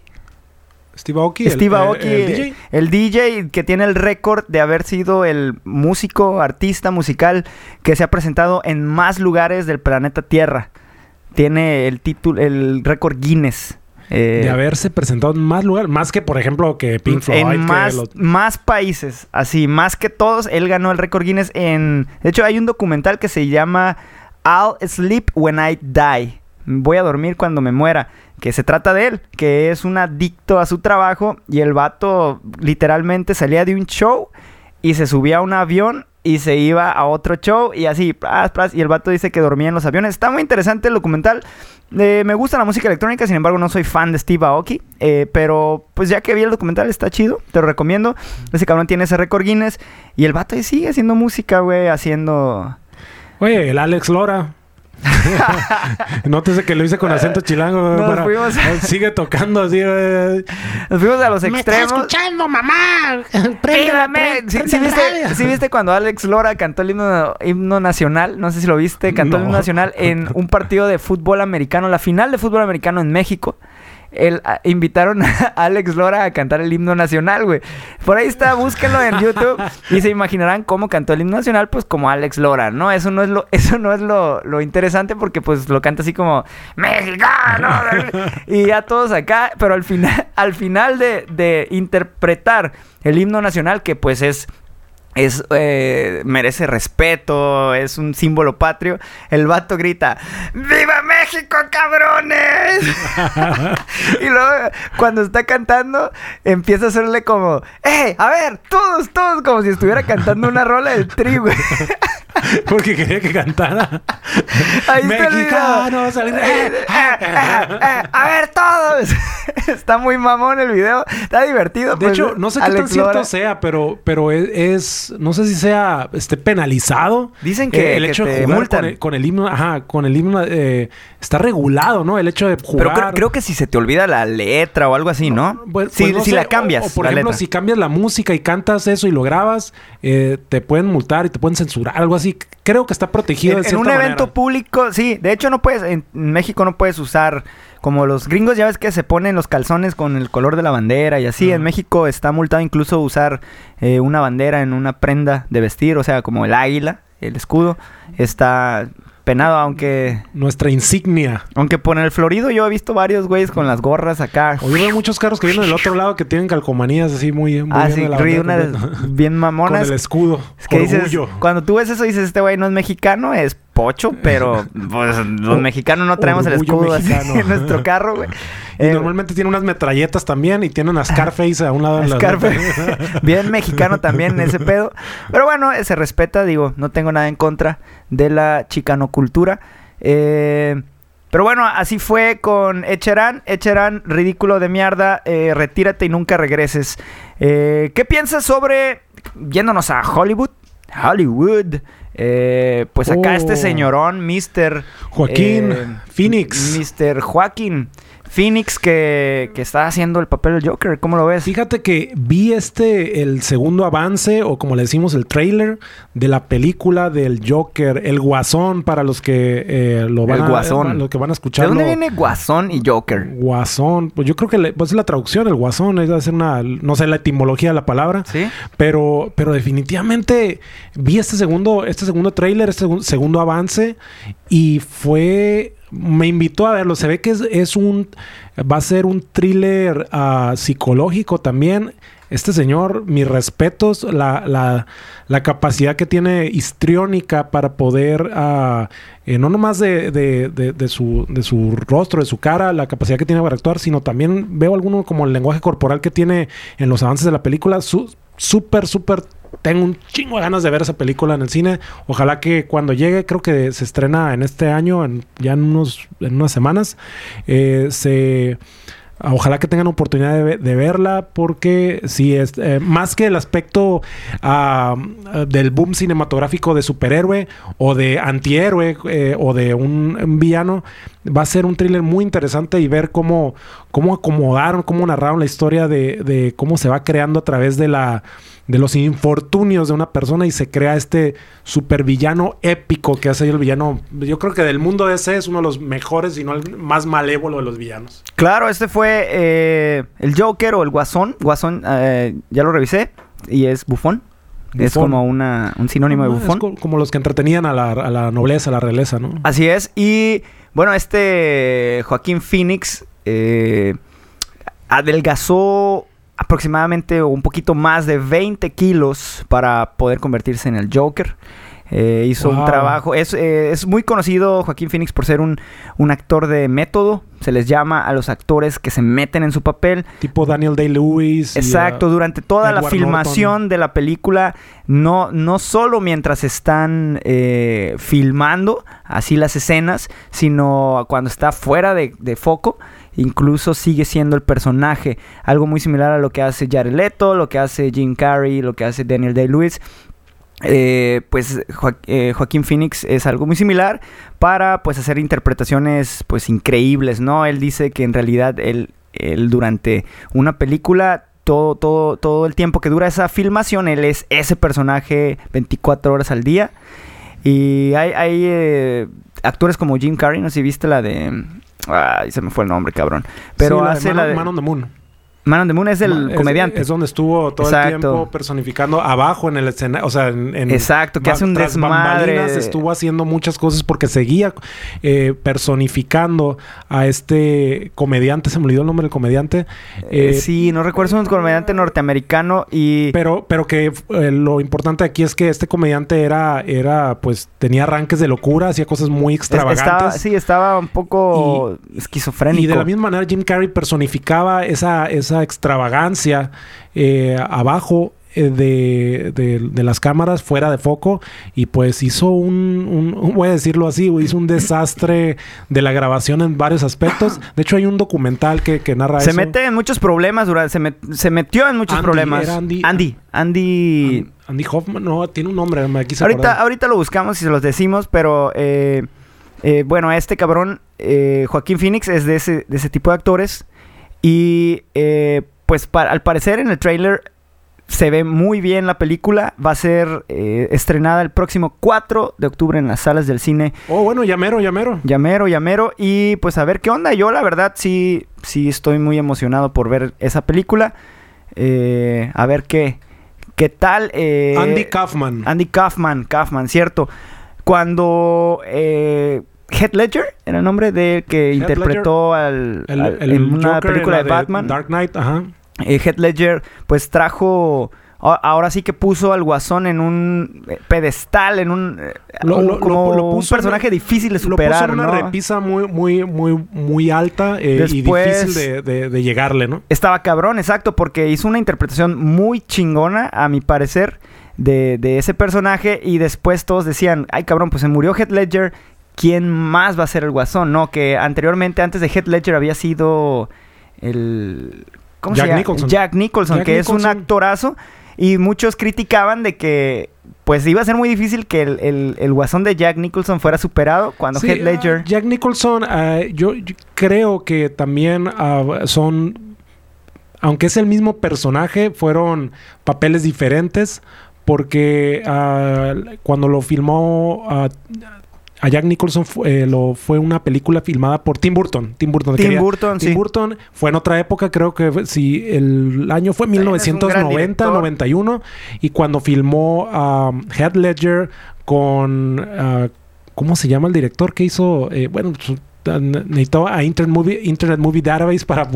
Steve Aoki. el- Steve el- Aoki, el eh, DJ. el DJ que tiene el récord de haber sido el músico, artista musical que se ha presentado en más lugares del planeta Tierra. Tiene el título, el récord Guinness. Eh, De haberse presentado en más lugares. Más que, por ejemplo, que Pink Floyd. en más, los- más países, así, más que todos, él ganó el récord Guinness en... De hecho, hay un documental que se llama I'll Sleep When I Die. Voy a dormir cuando me muera. Que se trata de él, que es un adicto a su trabajo y el vato literalmente salía de un show y se subía a un avión y se iba a otro show y así, pras, y el vato dice que dormía en los aviones. Está muy interesante el documental. Eh, me gusta la música electrónica, sin embargo no soy fan de Steve Aoki, eh, pero pues ya que vi el documental está chido, te lo recomiendo. Ese cabrón tiene ese récord Guinness y el vato sigue haciendo música, güey, haciendo... Oye, el Alex Lora. Nótese que lo hice con acento chilango. Nos para- fuimos- Sigue tocando así. Nos fuimos a los ¡Me está extremos. escuchando, mamá! Prende ¿Sí, viste, sí viste cuando Alex Lora cantó el himno, himno nacional? No sé si lo viste. Cantó el No. himno nacional en un partido de fútbol americano, la final de fútbol americano en México. El, invitaron a Alex Lora a cantar el himno nacional, güey. Por ahí está, búsquenlo en YouTube y se imaginarán cómo cantó el himno nacional, pues como Alex Lora, ¿no? Eso no es lo, eso no es lo, lo interesante porque pues lo canta así como mexicano y ya todos acá, pero al final, al final de, de interpretar el himno nacional, que pues es es eh, merece respeto, es un símbolo patrio. El vato grita, ¡Viva México, cabrones! y luego, cuando está cantando, empieza a hacerle como, ¡Eh! A ver, todos, todos, como si estuviera cantando una rola del tri, güey. Porque quería que cantara. Ahí el Eh, eh, eh, a ver, todos. está muy mamón el video. Está divertido. De pues, hecho, no sé qué Alex tan cierto Lora. sea, pero, pero es, no sé si sea este penalizado. Dicen que- el que hecho de jugar con el, con el himno, ajá, con el himno eh, está regulado, ¿no? El hecho de jugar. Pero creo, creo que si se te olvida la letra o algo así, ¿no? Pues- si pues no si sé, la cambias. O, por la ejemplo, letra. si cambias la música y cantas eso y lo grabas, eh, te pueden multar y te pueden censurar, algo así. Creo que está protegido en, de en un evento manera. público, sí. De hecho, no puedes. En México no puedes usar. Como los gringos, ya ves que se ponen los calzones con el color de la bandera y así. En. México está multado incluso usar eh, una bandera en una prenda de vestir, o sea, como el águila, el escudo. Está penado, aunque. Nuestra insignia. Aunque por el Florido yo he visto varios güeyes con las gorras acá. O yo veo muchos carros que vienen del otro lado que tienen calcomanías así muy, muy Ah, bien sí, de la bien Con mamonas. el escudo. Es que dices, cuando tú ves eso dices, este güey no es mexicano, es pocho, pero pues, los mexicanos no traemos el escudo así en nuestro carro, güey. Y Eh, normalmente tiene unas metralletas también y tienen a Scarface a un lado de la Scarface. Bien mexicano también ese pedo. Pero bueno, eh, se respeta, digo, no tengo nada en contra de la chicanocultura. Eh, pero bueno, así fue con Echerán. Echerán, ridículo de mierda, eh, retírate y nunca regreses. Eh, ¿Qué piensas sobre, yéndonos a Hollywood? Hollywood. Eh, pues acá Oh. este señorón, Mr. Joaquín Phoenix. Mr. Joaquín Phoenix que, que está haciendo el papel del Joker. ¿Cómo lo ves? Fíjate que vi este, el segundo avance, o como le decimos, el trailer de la película del Joker, el Guasón, para los que eh, lo van El a Guasón. los que van a ¿De escuchar. dónde viene Guasón y Joker? Guasón, pues yo creo que le- pues es la traducción, el guasón, es hacer una, no sé la etimología de la palabra, ¿Sí? pero, pero definitivamente vi este segundo, este segundo tráiler, este segun- segundo avance y fue, me invitó a verlo. Se ve que es, es un, va a ser un thriller ah, psicológico también. Este señor, mis respetos, la, la, la capacidad que tiene histriónica para poder, eh, no nomás de, de, de- de su, de su rostro, de su cara, la capacidad que tiene para actuar, sino también veo alguno como el lenguaje corporal que tiene en los avances de la película. Su- Súper, súper tengo un chingo de ganas de ver esa película en el cine. Ojalá que cuando llegue, creo que se estrena en este año, en- ya en, unos, en unas semanas, eh, se... Ojalá que tengan oportunidad de, ve- de verla porque sí es eh, más que el aspecto ah, del boom cinematográfico de superhéroe o de antihéroe eh, o de un, un villano va a ser un thriller muy interesante y ver cómo, cómo acomodaron, cómo narraron la historia de, de cómo se va creando a través de la de los infortunios de una persona y se crea este supervillano épico que hace el villano. Yo creo que del mundo de ese es uno de los mejores y no el más malévolo de los villanos. Claro, este fue eh, el Joker o el Guasón. Guasón, eh, ya lo revisé y es bufón. Es como una, un sinónimo de Ah, es bufón. co- como los que entretenían a la, a la nobleza, a la realeza, ¿no? Así es. Y bueno, este Joaquín Phoenix eh, adelgazó aproximadamente un poquito más de 20 kilos para poder convertirse en el Joker. Eh, hizo un trabajo. Es, eh, es muy conocido Joaquín Phoenix por ser un, un actor de método. Se les llama a los actores que se meten en su papel. Tipo Daniel Day-Lewis. y, Exacto, ah, durante toda la filmación Norton. de la película, no, no solo mientras están eh, filmando así las escenas, sino cuando está fuera de, de foco, incluso sigue siendo el personaje. Algo muy similar a lo que hace Jared Leto, lo que hace Jim Carrey, lo que hace Daniel Day-Lewis. eh, pues eh, Joaquín Phoenix es algo muy similar para pues hacer interpretaciones pues increíbles, ¿no? Él dice que en realidad él, durante una película todo, todo, todo el tiempo que dura esa filmación, él es ese personaje 24 horas al día. Y hay, hay eh, actores como Jim Carrey, no sé si viste la de... Ay, se me fue el nombre, cabrón. Pero Sí, la de hace Man, la de... Man on the Moon. Man on the Moon es el Es- comediante. Es, donde estuvo todo Exacto. el tiempo personificando abajo en el escenario. O sea, en, en- Exacto, que hace un desmadre. Estuvo haciendo muchas cosas porque seguía eh, personificando a este comediante. Se me olvidó el nombre del comediante. Eh, Eh, sí, no recuerdo, es un comediante norteamericano y... Pero, pero que lo importante aquí es que este comediante era, era, pues, tenía arranques de locura, hacía cosas muy es- extravagantes. Estaba, sí, estaba un poco esquizofrénico. Y de la misma manera Jim Carrey personificaba esa, esa extravagancia eh, abajo eh, de, de- de las cámaras, fuera de foco, y pues hizo un, voy a decirlo así, hizo un desastre de la grabación en varios aspectos. De hecho, hay un documental que, que narra Se eso. mete en muchos problemas, se, met- se metió en muchos Andy, problemas. Andy- Andy. Andy. An- Andy Hoffman, no, tiene un nombre, me quise ahorita, acordar. ahorita lo buscamos y se los decimos, pero eh, eh, bueno, este cabrón, eh, Joaquín Phoenix, es de ese, de ese tipo de actores. Y eh, pues al parecer en el trailer se ve muy bien la película. Va a ser eh, estrenada el próximo 4 de octubre en las salas del cine. Oh, bueno, llamero, llamero. Llamero, llamero. Y pues a ver qué onda. Yo la verdad sí, sí estoy muy emocionado por ver esa película. Eh, a ver qué, qué tal. eh, Andy Kaufman. Andy Kaufman, Kaufman, cierto. Cuando Heath Ledger era el nombre de que Heath interpretó al, El- al- el en una Joker película la de Batman. Dark Knight, ajá. Eh, Heath Ledger pues trajo ahora sí que puso al guasón en un eh, pedestal en un eh, Lo- un- lo- como lo- lo un en- personaje difícil de Lo superar puso en una ¿no? repisa muy, muy, muy, muy alta eh, Después- y difícil de, de- de llegarle, ¿no? Estaba cabrón, exacto, porque hizo una interpretación muy chingona, a mi parecer, de, de ese personaje. Y después todos decían, ay cabrón, pues se murió Heath Ledger, ¿quién más va a ser el guasón? No, que anteriormente, antes de Heath Ledger, había sido el... ¿Cómo Jack se llama? Nicholson. Jack Nicholson, Jack que es un actorazo. Y muchos criticaban de que... Pues iba a ser muy difícil que el, el- el guasón de Jack Nicholson fuera superado cuando Sí, Heath Ledger... ah, Jack Nicholson, ah, yo, yo creo que también ah, son, aunque es el mismo personaje, fueron papeles diferentes porque cuando lo filmó a Jack Nicholson eh, lo, fue una película filmada por Tim Burton. Tim Burton, Tim quería- Burton, Tim sí. Burton fue en otra época, creo que si el año fue También es un gran 1990, director. 91 y cuando filmó um, Heath Ledger con ah, ¿cómo se llama el director que hizo? Eh, bueno, necesitaba a Internet Movie, Internet Movie Database para,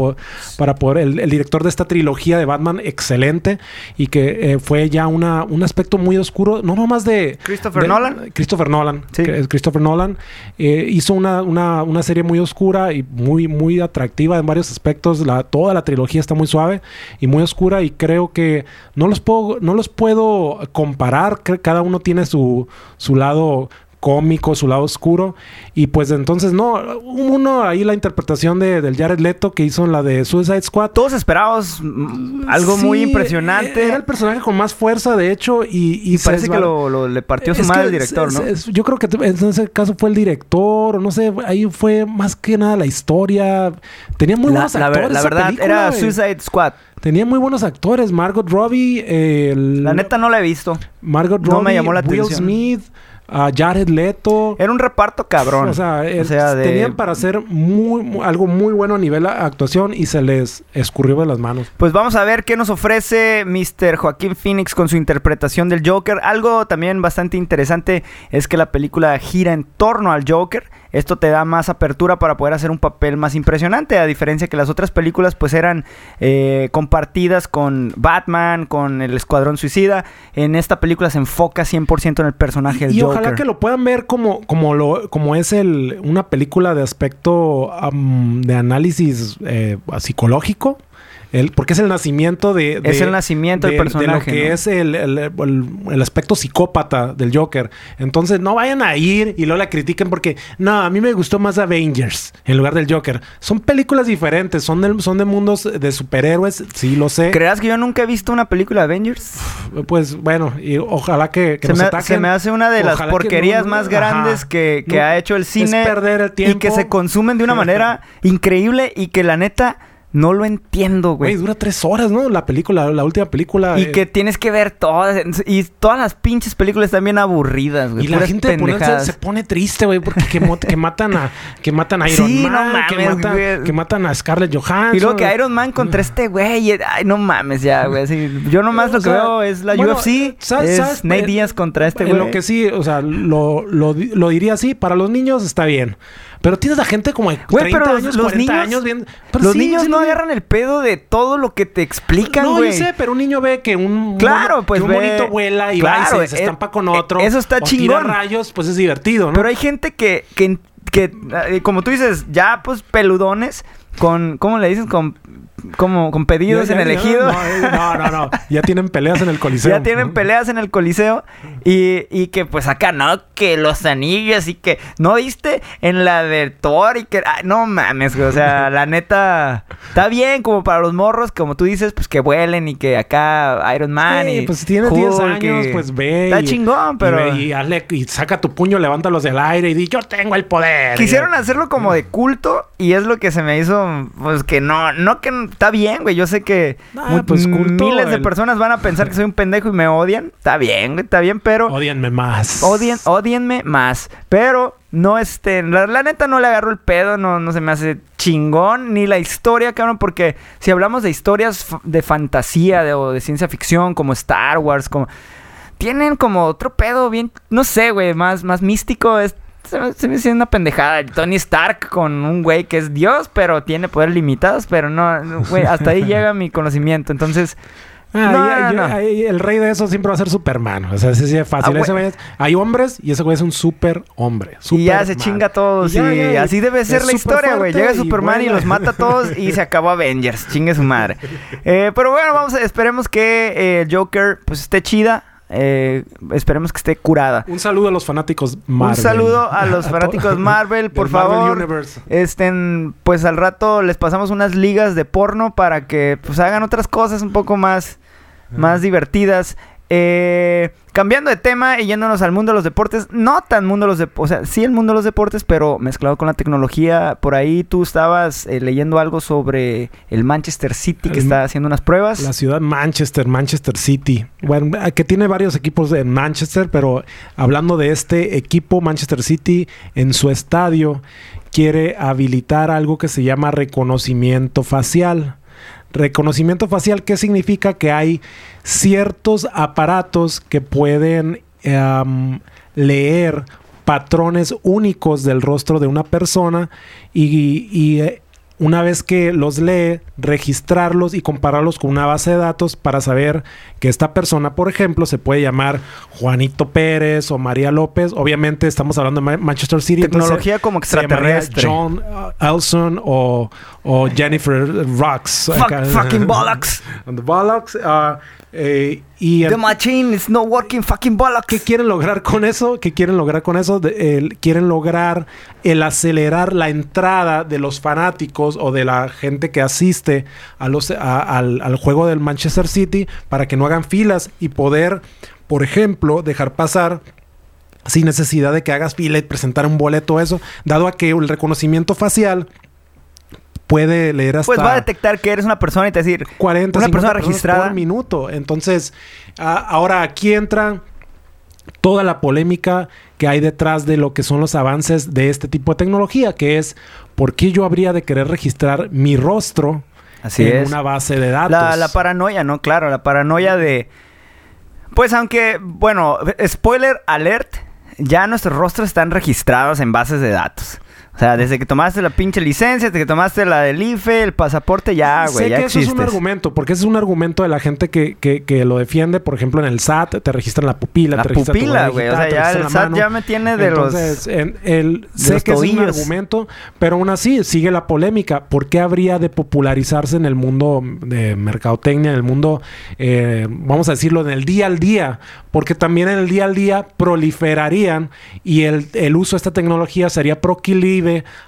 para poder, el, el director de esta trilogía de Batman, excelente, y que eh, fue ya una, un aspecto muy oscuro, no nomás de... Christopher de- Nolan. Christopher Nolan, Sí. Christopher Nolan, eh, hizo una, una, una serie muy oscura y muy, muy atractiva en varios aspectos. La, toda la trilogía está muy suave y muy oscura y creo que no los puedo, no los puedo comparar. Cada uno tiene su, su lado cómico, su lado oscuro. Y pues entonces, no, uno ahí la interpretación de, del Jared Leto que hizo en la de Suicide Squad. Todos esperábamos mm, algo Sí, muy impresionante. Era el personaje con más fuerza, de hecho, y, parece que lo, lo- le partió su madre el director, es- ¿no? es- yo creo que en ese caso fue el director, o no sé, ahí fue más que nada la historia. Tenía muy la, buenos la ver- actores. la verdad, película, era. Suicide Squad. Tenía muy buenos actores. Margot Robbie, eh, el- La neta no la he visto. Margot no Robbie, me llamó la Will atención. Smith, a Jared Leto. Era un reparto cabrón. O sea, de- tenían para hacer muy, muy- algo muy bueno a nivel actuación y se les escurrió de las manos. Pues vamos a ver qué nos ofrece Mr. Joaquín Phoenix con su interpretación del Joker. Algo también bastante interesante es que la película gira en torno al Joker. Esto te da más apertura para poder hacer un papel más impresionante, a diferencia que las otras películas pues eran eh, compartidas con Batman, con el Escuadrón Suicida. En esta película se enfoca 100% en el personaje del y Joker. ojalá que lo puedan ver como, como, lo, como es el, una película de aspecto de análisis eh, psicológico. El, porque es el nacimiento de... de- Es el nacimiento del de- personaje, De lo que ¿no? es el, el- aspecto psicópata del Joker. Entonces, no vayan a ir y luego la critiquen porque, no, a mí me gustó más Avengers en lugar del Joker. Son películas diferentes, son de, son de mundos de superhéroes, sí lo sé. ¿Creas que yo nunca he visto una película de Avengers? Pues bueno, y ojalá que, que Se nos me, ataquen. se me hace una de las Ojalá porquerías no- más ajá. grandes que, que ha hecho el cine. Es perder el tiempo. Y que se consumen de una manera increíble y que la neta no lo entiendo, Güey, güey. dura tres horas, ¿no? La película, la última película. Y eh, que tienes que ver todas. Y todas las pinches películas están bien aburridas, güey. Y la gente ponerse- se pone triste, güey, porque que, que matan a que matan a Iron Sí, no Man, que, mames, matan, güey. que matan a Scarlett Johansson. Y luego que Iron Man contra este güey. Ay, no mames ya, güey. yo nomás O lo que sea, veo es la bueno, UFC. ¿sabes- es sabes? Nate Eh, Díaz contra este güey. lo que sí, o sea, lo, lo diría así, para los niños está bien. Pero tienes la gente como de Güey, 30 pero los, años, los 40 niños, años bien. pero los sí, niños sí, no agarran el pedo de todo lo que te explican, No, yo sé, pero un niño ve que un Claro, pues que un monito vuela y Claro, va y se, se eh, estampa con eh, otro. eso está o chingón. Tira rayos, pues es divertido, ¿no? Pero hay gente que, que, que, eh, como tú dices, ya pues peludones con, ¿cómo le dices? Con, como, con pedidos Ya- en el ejido. No, eh, no, no, no. Ya tienen peleas en el coliseo. Ya tienen peleas en el coliseo y, y que pues acá, no, que los anillos y que, ¿no viste? En la de Thor y que, ay, no mames, o sea, la neta, está bien como para los morros, como tú dices, pues que vuelen y que acá Iron Man Sí, y pues si tienes 10 Hulk años, pues ve. Está y- chingón, pero... Y, ve y hazle- y saca tu puño, levántalos del aire y di, yo tengo el poder. Quisieron hacerlo como de culto y es lo que se me hizo, pues que no, no que está bien, güey. Yo sé que Ah, pues, culto, miles de el- personas van a pensar que soy un pendejo y me odian. Está bien, güey, está bien, pero Odienme más. odien, odienme más. Pero no este, la, la neta no le agarro el pedo, no, no se me hace chingón ni la historia, cabrón, porque si hablamos de historias de fantasía de, o de ciencia ficción como Star Wars, como tienen como otro pedo bien, no sé, güey, más, más místico. Es, se me, se me hace una pendejada. Tony Stark con un güey que es Dios, pero tiene poderes limitados, pero no, güey, hasta ahí llega mi conocimiento. Entonces, Ah, No, no, ahí el rey de eso siempre va a ser Superman. O sea, ese sí es fácil. Ah, Ese güey. güey es- hay hombres y ese güey es un super hombre. y ya se chinga a todos. Y ya, y ya, y así debe ser la historia, güey. Llega y Superman y, los mata a todos y se acabó Avengers. Chingue su madre. Eh, pero bueno, vamos a, esperemos que eh, Joker pues esté chida. Eh, esperemos que esté curada. Un saludo a los fanáticos Marvel. Un saludo a los fanáticos Marvel, por Marvel favor. Universe. Estén, pues al rato les pasamos unas ligas de porno para que pues hagan otras cosas un poco más, más divertidas. Eh, cambiando de tema y yéndonos al mundo de los deportes, no tan mundo de los deportes, o sea, sí el mundo de los deportes, pero mezclado con la tecnología. Por ahí tú estabas eh, leyendo algo sobre el Manchester City que El- está haciendo unas pruebas. La ciudad Manchester, Manchester City. Bueno, eh, que tiene varios equipos en Manchester, pero hablando de este equipo, Manchester City, en su estadio, quiere habilitar algo que se llama reconocimiento facial. Reconocimiento facial, ¿qué significa? Que hay ciertos aparatos que pueden em, leer patrones únicos del rostro de una persona y, y, eh, una vez que los lee, registrarlos y compararlos con una base de datos para saber que esta persona, por ejemplo, se puede llamar Juanito Pérez o María López. Obviamente estamos hablando de Ma- Manchester City. entonces Tecnología como extraterrestre. John uh, Elson o, o Jennifer Rocks. Fuck- fucking bollocks. The bollocks. uh, eh, y The machine is not working fucking bollocks. ¿Qué quieren lograr con eso? ¿Qué quieren lograr con eso? De- el- quieren lograr el acelerar la entrada de los fanáticos o de la gente que asiste a los, a- al, al juego del Manchester City para que no hagan filas y poder, por ejemplo, dejar pasar sin necesidad de que hagas fila y presentar un boleto o eso, dado a que el reconocimiento facial puede leer hasta Pues va a detectar que eres una persona y te va a decir 40, una 50 persona registrada. por minuto. Entonces, a- ahora aquí entra toda la polémica que hay detrás de lo que son los avances de este tipo de tecnología, que es por qué yo habría de querer registrar mi rostro Así en es. una base de datos. La, la paranoia, ¿no? Claro, la paranoia de... Pues aunque, bueno, spoiler alert, ya nuestros rostros están registrados en bases de datos. O sea, desde que tomaste la pinche licencia, desde que tomaste la del IFE, el pasaporte, ya, güey, sé ya que eso es un existes. argumento, porque ese es un argumento de la gente que, que, que lo defiende. Por ejemplo, en el SAT te registran la pupila, La te pupila, güey. O sea, ya el SAT mano. ya me tiene de Entonces, en el, de sé los que es un tobillos. argumento, pero aún así sigue la polémica. ¿Por qué habría de popularizarse en el mundo de mercadotecnia, en el mundo, eh, vamos a decirlo, en el día al día? Porque también en el día al día proliferarían y el, el uso de esta tecnología sería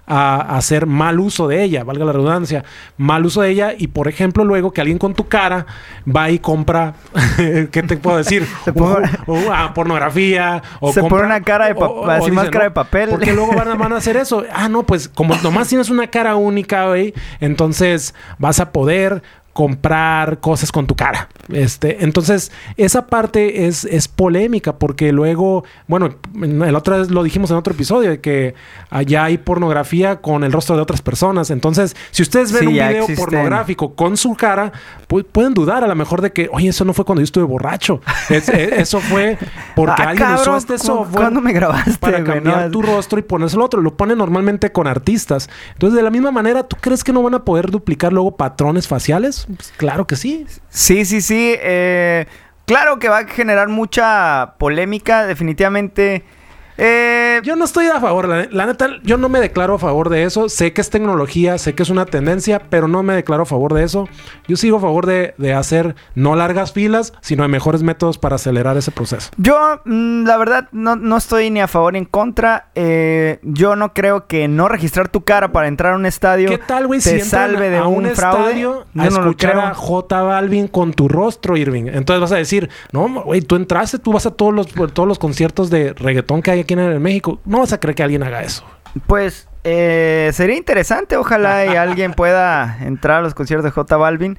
a, a hacer mal uso de ella, valga la redundancia, mal uso de ella y, por ejemplo, luego que alguien con tu cara va y compra, ¿qué te puedo decir? Ah, pornografía o Se pone compra- una cara de pa- o- o así papel. Porque luego van a, van a hacer eso. Ah, no, pues como nomás tienes una cara única, güey, entonces vas a poder comprar cosas con tu cara. Este, entonces, esa parte es, es polémica porque luego, bueno, en- el otra vez lo dijimos en otro episodio, de que allá hay pornografía con el rostro de otras personas. Entonces, si ustedes ven Sí, un video existen. pornográfico con su cara, pu- pueden dudar a lo mejor de que, oye, eso no fue cuando yo estuve borracho. Es- e- eso fue porque Ah, alguien usó este ¿cu- software ¿Cuándo me grabaste, para cambiar tu rostro y ponérselo otro. Lo ponen normalmente con artistas. Entonces, de la misma manera, ¿tú crees que no van a poder duplicar luego patrones faciales? Pues, claro que sí. Sí, sí, sí. eh, claro que va a generar mucha polémica, definitivamente. Eh, Yo no estoy a favor, la, la neta, yo no me declaro a favor de eso. Sé que es tecnología, sé que es una tendencia, pero no me declaro a favor de eso. Yo sigo a favor de, de hacer no largas filas, sino de mejores métodos para acelerar ese proceso. Yo, mm, la verdad, no, no estoy ni a favor ni en contra. Eh, yo no creo que no registrar tu cara para entrar a un estadio ¿Qué tal, güey, te si salve de a un, un fraude. estadio a no escuchar creo. a J Balvin con tu rostro, Irving? Entonces vas a decir, no, güey, tú entraste, tú vas a todos los, todos los conciertos de reggaetón que hay aquí en México. No vas a creer que alguien haga eso. Pues eh, sería interesante, ojalá y alguien pueda entrar a los conciertos de J Balvin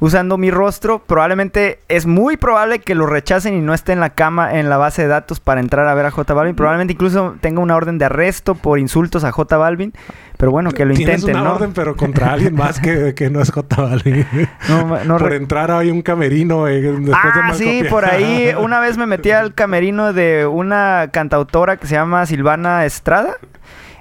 usando mi rostro. Probablemente es muy probable que lo rechacen y no esté en la cama en la base de datos para entrar a ver a J Balvin. Probablemente incluso tenga una orden de arresto por insultos a J Balvin. Pero bueno, que lo Tienes intenten, una ¿no? orden, pero contra alguien más que, que no es J Balvin. No, no por entrar hay un camerino eh, después de Ah, mal sí, por ahí una vez me metí al camerino de una cantautora que se llama Silvana Estrada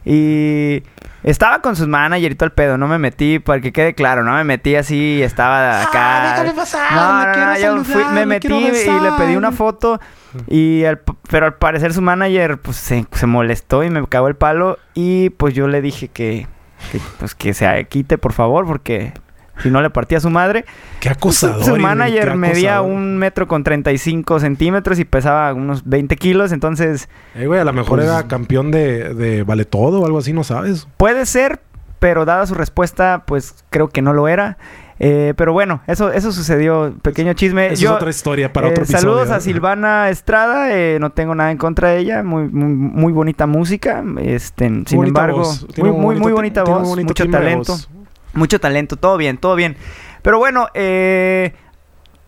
y estaba con sus manager y todo el pedo, no me metí para que quede claro, no me metí así, estaba acá. déjame pasar, no, me no, yo fui- me me metí y le pedí una foto y al- pero al parecer su manager pues se, se molestó y me cagó el palo y pues yo le dije que, que, pues que se quite por favor porque si no le partía a su madre. Qué acosador. Su manager medía un metro con 35 centímetros y pesaba unos 20 kilos, entonces Eh, güey, a lo mejor Pues- era campeón de, de vale todo o algo así, no sabes. puede ser, pero dada su respuesta, pues creo que no lo era. Eh, pero bueno, eso, eso sucedió, pequeño chisme. Esa Yo- es otra historia para eh, otro episodio. Saludos a Silvana Estrada, eh, no tengo nada en contra de ella, muy, muy, muy bonita música, este, sin embargo, voz. muy, muy, muy bonita voz, mucho talento. voz. Mucho talento, todo bien, todo bien. Pero bueno, eh,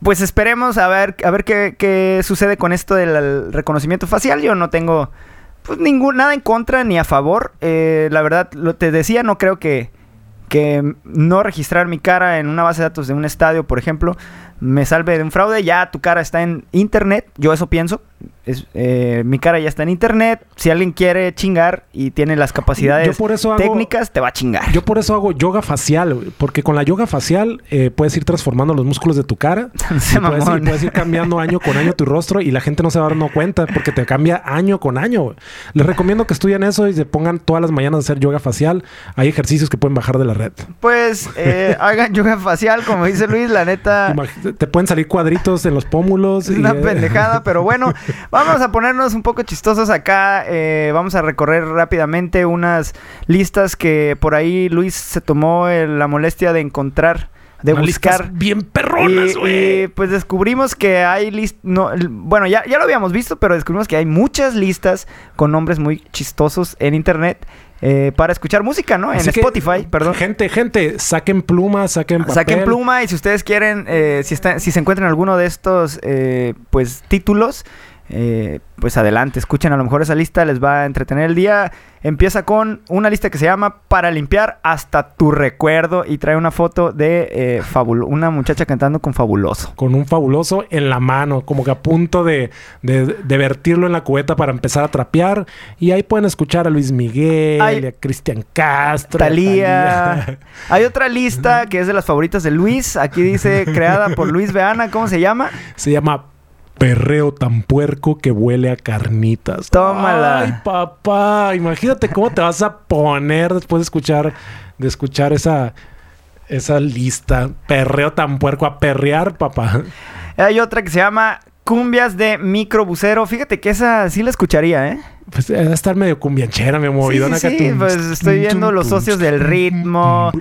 pues esperemos a ver, a ver qué, qué sucede con esto del reconocimiento facial. Yo no tengo pues ningún nada en contra ni a favor. Eh, la verdad, lo te decía, no creo que, que no registrar mi cara en una base de datos de un estadio, por ejemplo, me salve de un fraude. Ya tu cara está en internet, yo eso pienso. Es, eh, mi cara ya está en internet. Si alguien quiere chingar y tiene las capacidades Yo por eso hago- técnicas, te va a chingar. Yo por eso hago yoga facial, porque con la yoga facial eh, puedes ir transformando los músculos de tu cara. Y, puedes, y puedes ir cambiando año con año tu rostro y la gente no se va a dar no cuenta porque te cambia año con año. Les recomiendo que estudien eso y se pongan todas las mañanas a hacer yoga facial. Hay ejercicios que pueden bajar de la red. Pues eh, hagan yoga facial, como dice Luis, la neta. Imag- Te pueden salir cuadritos en los pómulos. Es y, una eh, pendejada, pero bueno, vamos a ponernos un poco chistosos acá. eh, vamos a recorrer rápidamente unas listas que por ahí Luis se tomó eh, la molestia de encontrar, de buscar. bien perronas, güey. pues descubrimos que hay listas, no, bueno, ya, ya lo habíamos visto, pero descubrimos que hay muchas listas con nombres muy chistosos en internet eh, para escuchar música, ¿no? En Así que, Spotify, perdón. Gente, gente, saquen plumas, saquen papel. Saquen pluma y si ustedes quieren, eh, si, está- si se encuentran alguno de estos eh, pues títulos, eh, pues adelante, escuchen a lo mejor esa lista, les va a entretener el día. Empieza con una lista que se llama Para limpiar hasta tu recuerdo y trae una foto de eh, una muchacha cantando con Fabuloso. Con un fabuloso en la mano, como que a punto de, de, de vertirlo en la cubeta para empezar a trapear. Y ahí pueden escuchar a Luis Miguel, a Cristian Castro. a Talía. Hay otra lista que es de las favoritas de Luis. Aquí dice creada por Luis Beana. ¿Cómo se llama? Se llama Perreo tan puerco que huele a carnitas. Tómala. Ay, papá. Imagínate cómo te vas a poner después de escuchar, de escuchar esa, esa lista. Perreo tan puerco a perrear, papá. Hay otra que se llama Cumbias de Microbusero. Fíjate que esa sí la escucharía, ¿eh? Pues debe estar medio cumbianchera, mi movidona. sí, sí, tum, pues estoy viendo los socios del ritmo,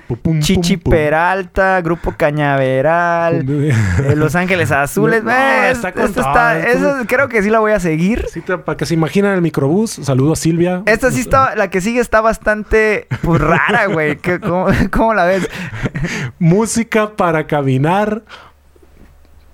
Chichi. Peralta, Grupo Cañaveral, eh, Los Ángeles Azules. No, Eh, está todo, está- creo que sí la voy a seguir. Sí, para que se imaginen el microbús. Saludo a Silvia. Esta sí está, la que sigue está bastante pues, rara, güey. ¿Qué- ¿Cómo, cómo la ves? Música para caminar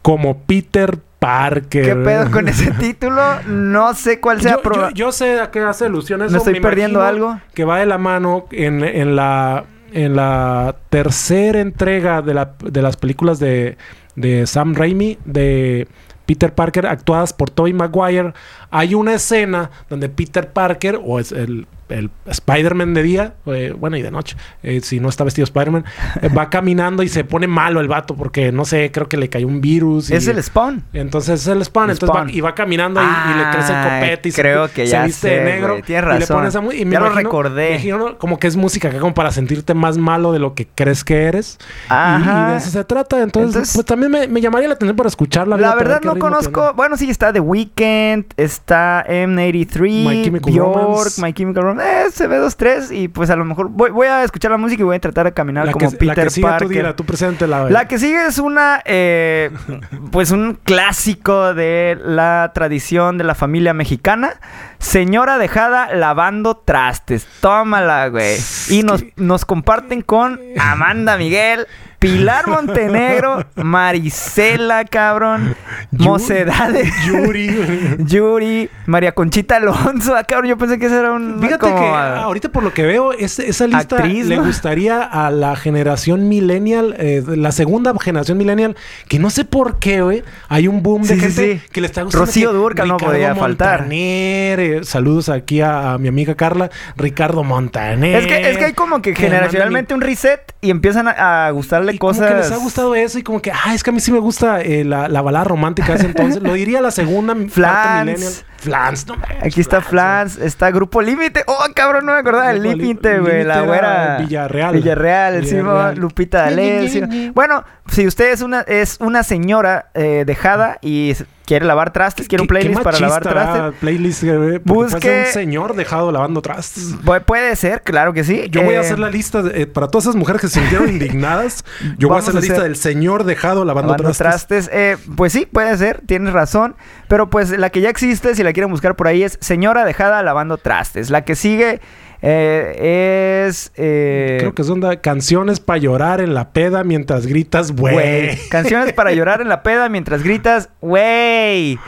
como Peter Parker. ¿Qué pedo con ese título? No sé cuál sea. Yo, yo- yo sé a qué hace alusión eso. ¿Me estoy me perdiendo algo? Que va de la mano en, en la en la tercera entrega de, la- de las películas de, de Sam Raimi, de Peter Parker, actuadas por Tobey Maguire. Hay una escena donde Peter Parker, o es el, el Spider-Man de día, eh, bueno, y de noche, eh, si no está vestido Spider-Man, eh, va caminando y se pone malo el vato porque, no sé, creo que le cayó un virus. y- Es el Spawn. entonces es el spawn, El entonces Spawn. va, y va caminando y, y le crece el Ay, copete y se- creo que se, ya viste sé, de negro. güey, tienes y le razón. pones esa mu- y me Ya lo imagino- recordé. me imagino como que es música acá como para sentirte más malo de lo que crees que eres. Ajá. Y, de eso se trata. Entonces, Entonces- pues también me, me llamaría la atención para escucharla. La verdad no conozco. tiene. Bueno, sí, está The Weeknd, está M83, My Chemical Bjork, Romance. My Chemical Romance. Eh, CB23. Y pues a lo mejor voy, voy a escuchar la música y voy a tratar de caminar La como que, la Peter que sigue, Parker. tú dila, tú preséntela. La que sigue es una, eh, pues un clásico de la tradición de la familia mexicana. Señora dejada lavando trastes. Tómala, güey. Y nos, nos comparten con Amanda Miguel, Pilar Montenegro, Marisela, cabrón, Yu- Mocedades. Yuri. Yuri, María Conchita Alonso. Ah, cabrón, yo pensé que ese era un. Fíjate como, que ah, ahorita por lo que veo, es- esa lista Actriz, le ¿no? gustaría a la generación millennial, eh, la segunda generación millennial, que no sé por qué, güey, hay un boom de Sí, gente sí. que le está gustando. Rocío Dúrcal no podía faltar. Montaner, eh, saludos aquí a, a mi amiga Carla, Ricardo Montaner. Es que, es que hay como que que generacionalmente un reset y empiezan a, a gustarle y como que les ha gustado eso y como que, ah, es que a mí sí me gusta eh, la, la balada romántica de ese entonces. Lo diría la segunda parte Flans. millennial. Flans, no manches, Aquí está Flans, está Grupo Límite. Oh, cabrón, no me acordaba del Límite, güey. La güera. era Villarreal. Villarreal, sí, Villarreal. Lupita Ñe, Ñe. Bueno, si usted es una, es una señora eh, dejada y quiere lavar trastes, quiere un playlist para lavar trastes. Playlist, porque Busque- puede ser un señor dejado lavando trastes. pu- Puede ser, claro que sí. Yo voy a Eh, hacer la lista de- eh, para todas esas mujeres que se sintieron indignadas. Yo voy a hacer la a lista hacer- del señor dejado lavando, Lavando trastes. trastes. Eh, pues sí, puede ser, tienes razón. Pero pues la que ya existe, si la quieren buscar por ahí, es Señora Dejada Lavando Trastes. La que sigue eh, es... eh, Creo que son da- canciones para llorar en la peda mientras gritas, güey. Canciones para llorar en la peda mientras gritas, güey.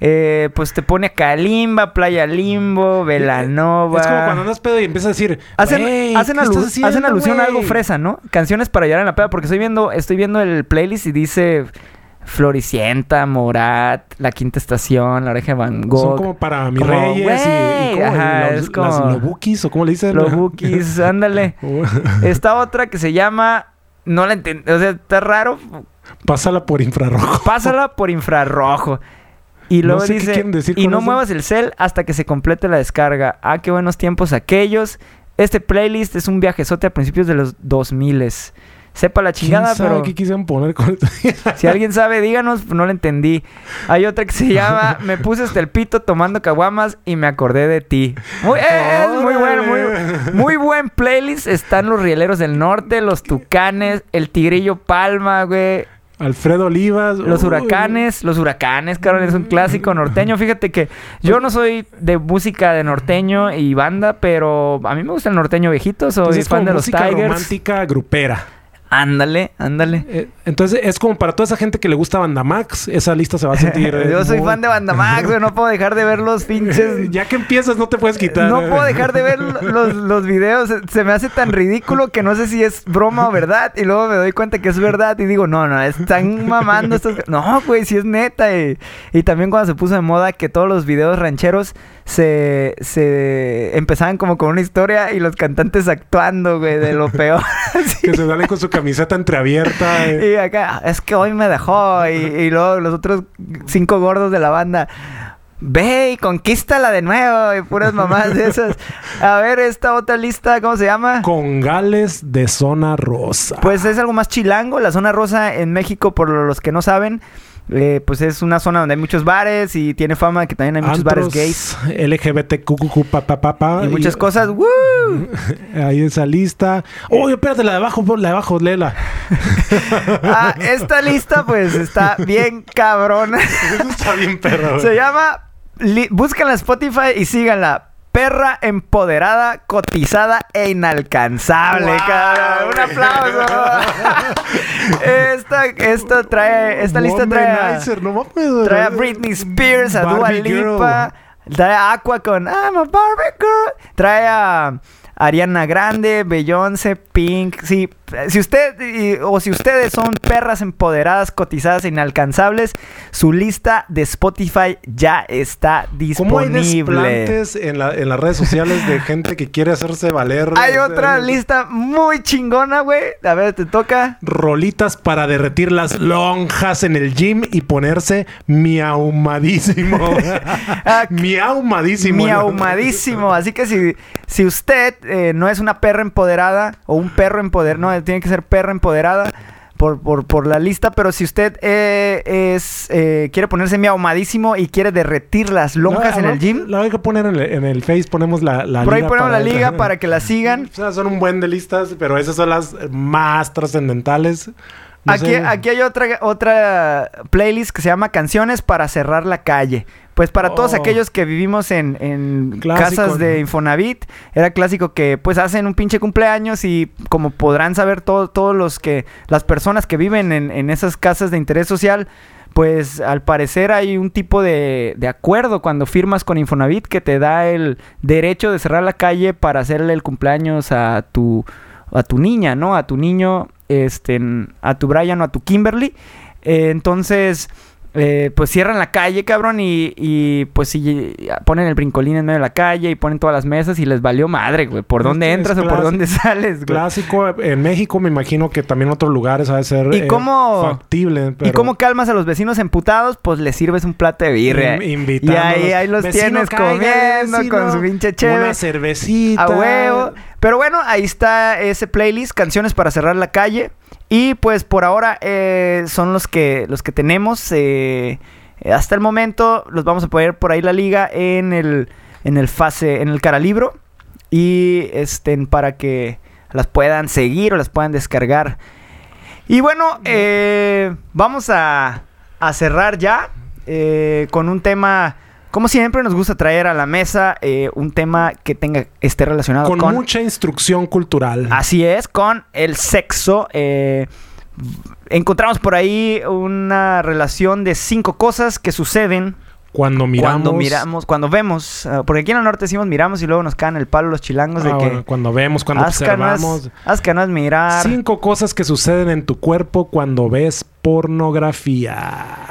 Eh, pues te pone Kalimba, Playa Limbo, Velanova. Es como cuando andas pedo y empiezas a decir, Hacen, "Güey, hacen, ¿qué alu- haciendo, hacen alusión a algo güey?" fresa, ¿no? Canciones para llorar en la peda, porque estoy viendo, estoy viendo el playlist y dice Floricienta, Morat, La Quinta Estación, La Oreja de Van Gogh. Son como para mis Como, reyes y, y como ajá, los, es como- las lobukis o cómo le dicen. Los Bookies, ándale. Está otra que se llama... No la entendí, o sea, está raro. Pásala por infrarrojo. Pásala por infrarrojo. Y No luego sé qué dice, decir y no eso". muevas el cel hasta que se complete la descarga. Ah, qué buenos tiempos aquellos. Este playlist es un viajezote a principios de los 2000 Sepa la chingada, ¿Quién sabe pero qué quisieron poner con si alguien sabe, díganos, pues no lo entendí. Hay otra que se llama Me puse hasta el pito tomando caguamas y me acordé de ti. Muy, eh, es muy bueno, muy, muy buen playlist. Están los rieleros del norte, los tucanes, el tigrillo palma, güey. Alfredo Olivas. Los Uy. huracanes, los huracanes, cabrón, es un clásico norteño. Fíjate que yo no soy de música de norteño y banda, pero a mí me gusta el norteño viejito, soy Entonces es fan como de los música Tigers. romántica grupera. Ándale, ándale. Eh, entonces es como para toda esa gente que le gusta Bandamax, esa lista se va a sentir. Yo soy muy- fan de Bandamax, güey. No puedo dejar de ver los pinches. ya que empiezas no te puedes quitar. No puedo dejar de ver los, los videos. Se me hace tan ridículo que no sé si es broma o verdad. Y luego me doy cuenta que es verdad. Y digo, no, no, están mamando estos. No, güey, si es neta. Y, y también cuando se puso de moda que todos los videos rancheros se, se empezaban como con una historia y los cantantes actuando, güey, de lo peor. Que se salen con su camiseta entreabierta. eh. Y acá, es que hoy me dejó. Y, y luego los otros cinco gordos de la banda. Ve y conquístala de nuevo. Y puras mamás de esas. A ver, esta otra lista, ¿cómo se llama? Con gales de zona rosa. Pues es algo más chilango. La zona rosa en México, por los que no saben, eh, pues es una zona donde hay muchos bares y tiene fama de que también hay muchos bares gays LGBTQ, pa, pa, pa, pa, y muchas cosas. ¡Woo! Ahí esa lista. Oh, espérate, la de abajo, la de abajo, léela. Ah, esta lista, pues está bien cabrona. Está bien perro. Se llama. Búscanla en Spotify y síganla. Perra empoderada, cotizada e inalcanzable, Wow, cabrón. Un aplauso. esta, esto trae, esta lista trae, no trae a. Britney Spears, a Dua Lipa, trae a Aqua con I'm a Barbie Girl, trae a Ariana Grande, Beyoncé, Pink. Sí, si usted y- o si ustedes son perras empoderadas, cotizadas e inalcanzables, su lista de Spotify ya está ¿Cómo hay disponible. desplantes en, la- en las redes sociales de gente que quiere hacerse valer? Hay otra lista muy chingona, güey. A ver, te toca. Rolitas para derretir las lonjas en el gym y ponerse miaumadísimo. Ah, miaumadísimo. Mi ahumadísimo. Así que si, si usted eh, no es una perra empoderada o un perro empoderado, no, tiene que ser perra empoderada por, por, por la lista. Pero si usted eh, es eh, quiere ponerse mi ahumadísimo y quiere derretir las lonjas No, en el gym, La hay que poner en el, en el Face, ponemos la, la por ahí liga ponemos la liga para que la sigan. O sea, son un buen de listas, pero esas son las más trascendentales. No Aquí, sé. aquí hay otra, otra playlist que se llama Canciones para cerrar la calle. Pues para todos Oh. aquellos que vivimos en, en Clásico, casas de. Infonavit, era clásico que pues hacen un pinche cumpleaños y como podrán saber todo- todos los que, las personas que viven en, en esas casas de interés social, pues al parecer hay un tipo de, de acuerdo cuando firmas con Infonavit que te da el derecho de cerrar la calle para hacerle el cumpleaños a tu, a tu niña, ¿no? A tu niño, este, a tu Brian o a tu Kimberly. Eh, entonces, eh, pues cierran la calle, cabrón, y, y pues si ponen el brincolín en medio de la calle y ponen todas las mesas y les valió madre, güey. ¿Por dónde es entras o por dónde sales, güey? Clásico en México, me imagino que también en otros lugares ha de ser ¿Y eh, factible. ¿Y pero- cómo calmas a los vecinos emputados? Pues les sirves un plato de birria. In- y ahí, ahí los tienes comiendo vecino. con su pinche chévere. Una cervecita. A huevo. Pero bueno, ahí está ese playlist, canciones para cerrar la calle. Y pues por ahora eh, son los que los que tenemos. eh, hasta el momento los vamos a poner por ahí la liga en el en el fase en el caralibro y este para que las puedan seguir o las puedan descargar. Y bueno, eh, vamos a, a cerrar ya eh, con un tema. Como siempre, nos gusta traer a la mesa eh, un tema que tenga esté relacionado Con, con. mucha instrucción cultural. Así es, con el sexo. eh, encontramos por ahí una relación de cinco cosas que suceden Cuando miramos. cuando miramos, cuando vemos. ah, porque aquí en el norte decimos miramos y luego nos caen el palo los chilangos de Ah, que. bueno, cuando vemos, cuando "Haz que observamos. que no es mirar. Cinco cosas que suceden en tu cuerpo cuando ves pornografía.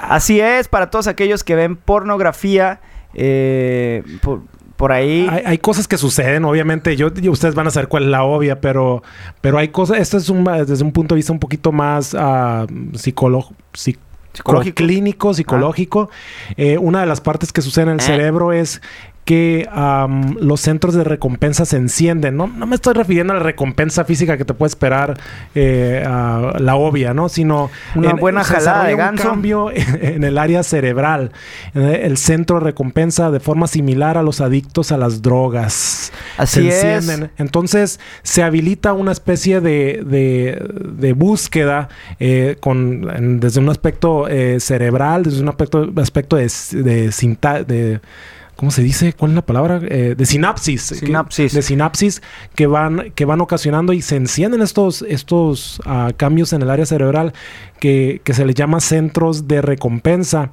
Así es, para todos aquellos que ven pornografía, eh, por, por ahí. Hay, hay cosas que suceden, obviamente. Yo, yo- ustedes van a saber cuál es la obvia, pero, pero hay cosas. Esto es un, desde un punto de vista un poquito más ah, psicólogo, psi- Psicológico. clínico, psicológico. Eh, una de las partes que sucede en el Eh. cerebro es que los centros de recompensa se encienden. No, no me estoy refiriendo a la recompensa física que te puede esperar eh, a la obvia, ¿no? Sino Una buena jalada de desarrolla un ganso. cambio en el área cerebral, el centro de recompensa de forma similar a los adictos a las drogas. Así se es. encienden. Entonces se habilita una especie de, de- de búsqueda eh, con, en- desde un aspecto eh, cerebral, desde un aspecto, aspecto de, de, de ¿cómo se dice? ¿Cuál es la palabra? Eh, de sinapsis. que- Sinapsis. de sinapsis que van, que van ocasionando y se encienden estos, estos ah, cambios en el área cerebral que, que se les llama centros de recompensa.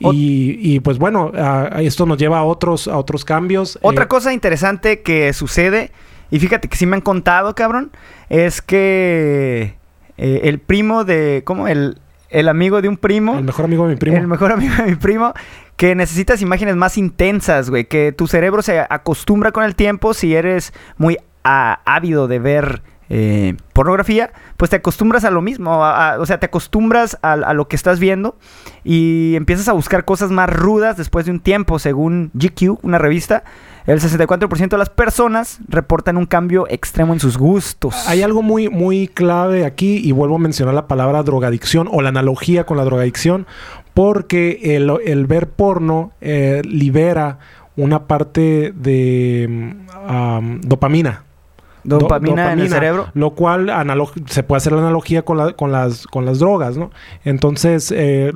Ot- Y, y, pues bueno, ah, esto nos lleva a otros, a otros cambios. Otra Eh, cosa interesante que sucede, y fíjate que sí me han contado, cabrón, es que eh, el primo de. ¿Cómo? El, el amigo de un primo. El mejor amigo de mi primo. El mejor amigo de mi primo. Que necesitas imágenes más intensas, güey. Que tu cerebro se acostumbra con el tiempo. Si eres muy ah, ávido de ver eh, pornografía, pues te acostumbras a lo mismo. a- a- o sea, te acostumbras a, a lo que estás viendo. Y empiezas a buscar cosas más rudas después de un tiempo. Según GQ, una revista, el 64% de las personas reportan un cambio extremo en sus gustos. Hay algo muy, muy clave aquí y vuelvo a mencionar la palabra drogadicción o la analogía con la drogadicción porque el, el ver porno eh, libera una parte de mm, am, dopamina. Do- dopamina, en el cerebro. Lo cual se puede hacer la analogía con, la- con, las, con las drogas, ¿no? Entonces, eh,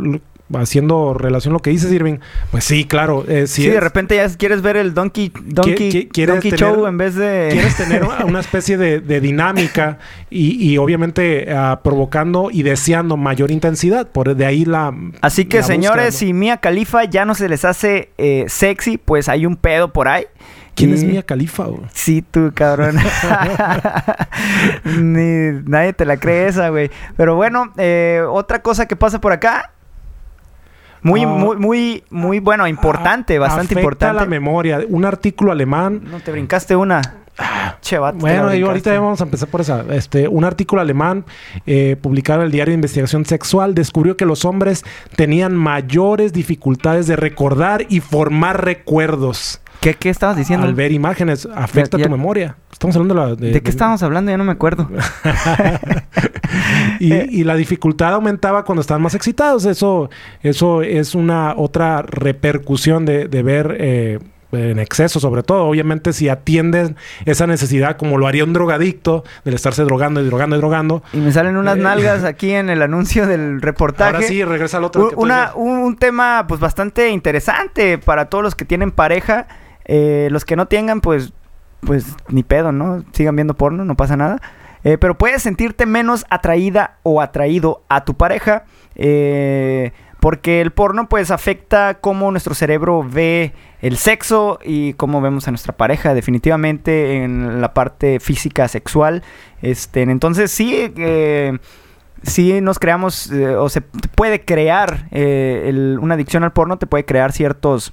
haciendo relación a lo que dices, Irving, pues sí, claro. eh, si Sí, de repente ya quieres ver el Donkey, donkey, qui- donkey tener- Show en vez de... quieres tener una- especie de, de dinámica y, y obviamente ah, provocando y deseando mayor intensidad. Por de ahí la. Así que la señores, ¿no? si Mia Khalifa ya no se les hace eh, sexy, pues hay un pedo por ahí. ¿Quién Y- es Mia Califa? Sí, tú, cabrón. Ni nadie te la cree esa, güey. Pero bueno, eh, otra cosa que pasa por acá. Muy, Ah. muy, muy, muy bueno, importante, bastante Afecta importante. la memoria. Un artículo alemán. No te brincaste una. Che, vato, Bueno, ahorita vamos a empezar por esa. Este, un artículo alemán eh, publicado en el diario de investigación sexual descubrió que los hombres tenían mayores dificultades de recordar y formar recuerdos ¿Qué, qué estabas diciendo? al ver imágenes. Afecta Ya- tu memoria. Estamos hablando de la... ¿De, qué estábamos hablando? Ya no me acuerdo. y, y la dificultad aumentaba cuando estaban más excitados. Eso, eso es una otra repercusión de, de ver eh, en exceso, sobre todo. Obviamente, si atienden esa necesidad, como lo haría un drogadicto, del estarse drogando y drogando y drogando. Y me salen unas Eh. nalgas aquí en el anuncio del reportaje. Ahora sí, regresa al otro. Tú una- un, un tema pues bastante interesante para todos los que tienen pareja. Eh, los que no tengan, pues, pues ni pedo, ¿no? Sigan viendo porno, no pasa nada. Eh, pero puedes sentirte menos atraída o atraído a tu pareja. eh, porque el porno pues afecta cómo nuestro cerebro ve el sexo y cómo vemos a nuestra pareja definitivamente en la parte física sexual. Este, entonces sí, eh, sí nos creamos eh, o se puede crear eh, una adicción al porno, te puede crear ciertos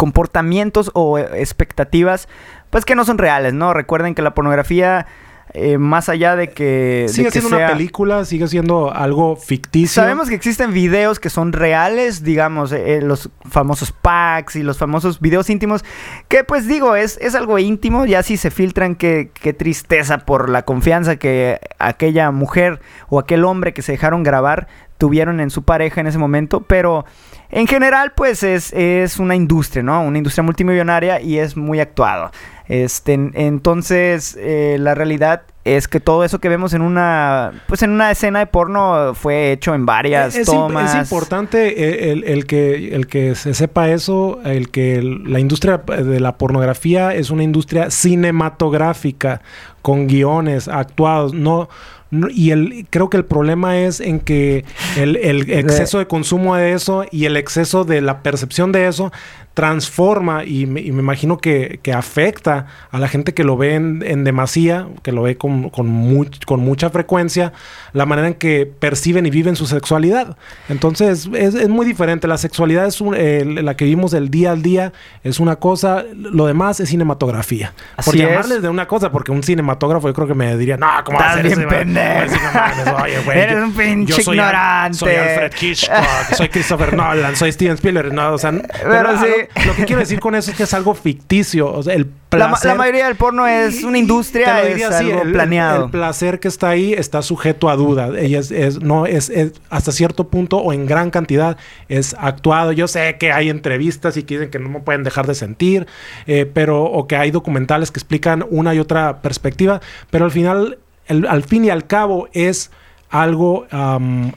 comportamientos o eh, expectativas pues que no son reales, ¿no? Recuerden que la pornografía eh, más allá de que... de Sigue que siendo sea- una película, sigue siendo algo ficticio. Sabemos que existen videos que son reales, digamos, eh, los famosos packs y los famosos videos íntimos, que pues digo, es, es algo íntimo, ya si se filtran, qué, qué tristeza por la confianza que aquella mujer o aquel hombre que se dejaron grabar tuvieron en su pareja en ese momento, pero en general pues es, es una industria, ¿no? Una industria multimillonaria y es muy actuado. Este, en- entonces, eh, la realidad es que todo eso que vemos en una, pues en una escena de porno fue hecho en varias es, tomas. es importante eh, el, el que, el que se sepa eso, el que el- la industria de la pornografía es una industria cinematográfica con guiones actuados, no, no- y el creo que el problema es en que el, el exceso de consumo de eso y el exceso de la percepción de eso transforma y me, y me imagino que, que afecta a la gente que lo ve en, en demasía, que lo ve con, con, much- con mucha frecuencia, la manera en que perciben y viven su sexualidad. Entonces es, es muy diferente. La sexualidad es un- eh, la que vivimos del día al día, es una cosa, lo demás es cinematografía. Por Así es. llamarles de una cosa, porque un cinematógrafo yo creo que me diría, no, ¿cómo va a ser pendejo. Sí, no mames, oye, güey, Eres yo- un pinche yo soy Al- ignorante. Soy Alfred Hitchcock, soy Christopher Nolan, soy Steven Spielberg, no, o sea, Pero sí. Lo, lo que quiero decir con eso es que es algo ficticio, o sea, el placer la mayoría del porno es una industria, es así, algo el- planeado. El, placer que está ahí está sujeto a duda. Ella es, es- no es, es hasta cierto punto o en gran cantidad es actuado. Yo sé que hay entrevistas y que dicen que no me pueden dejar de sentir, eh, pero o que hay documentales que explican una y otra perspectiva, pero al final, el- al fin y al cabo es algo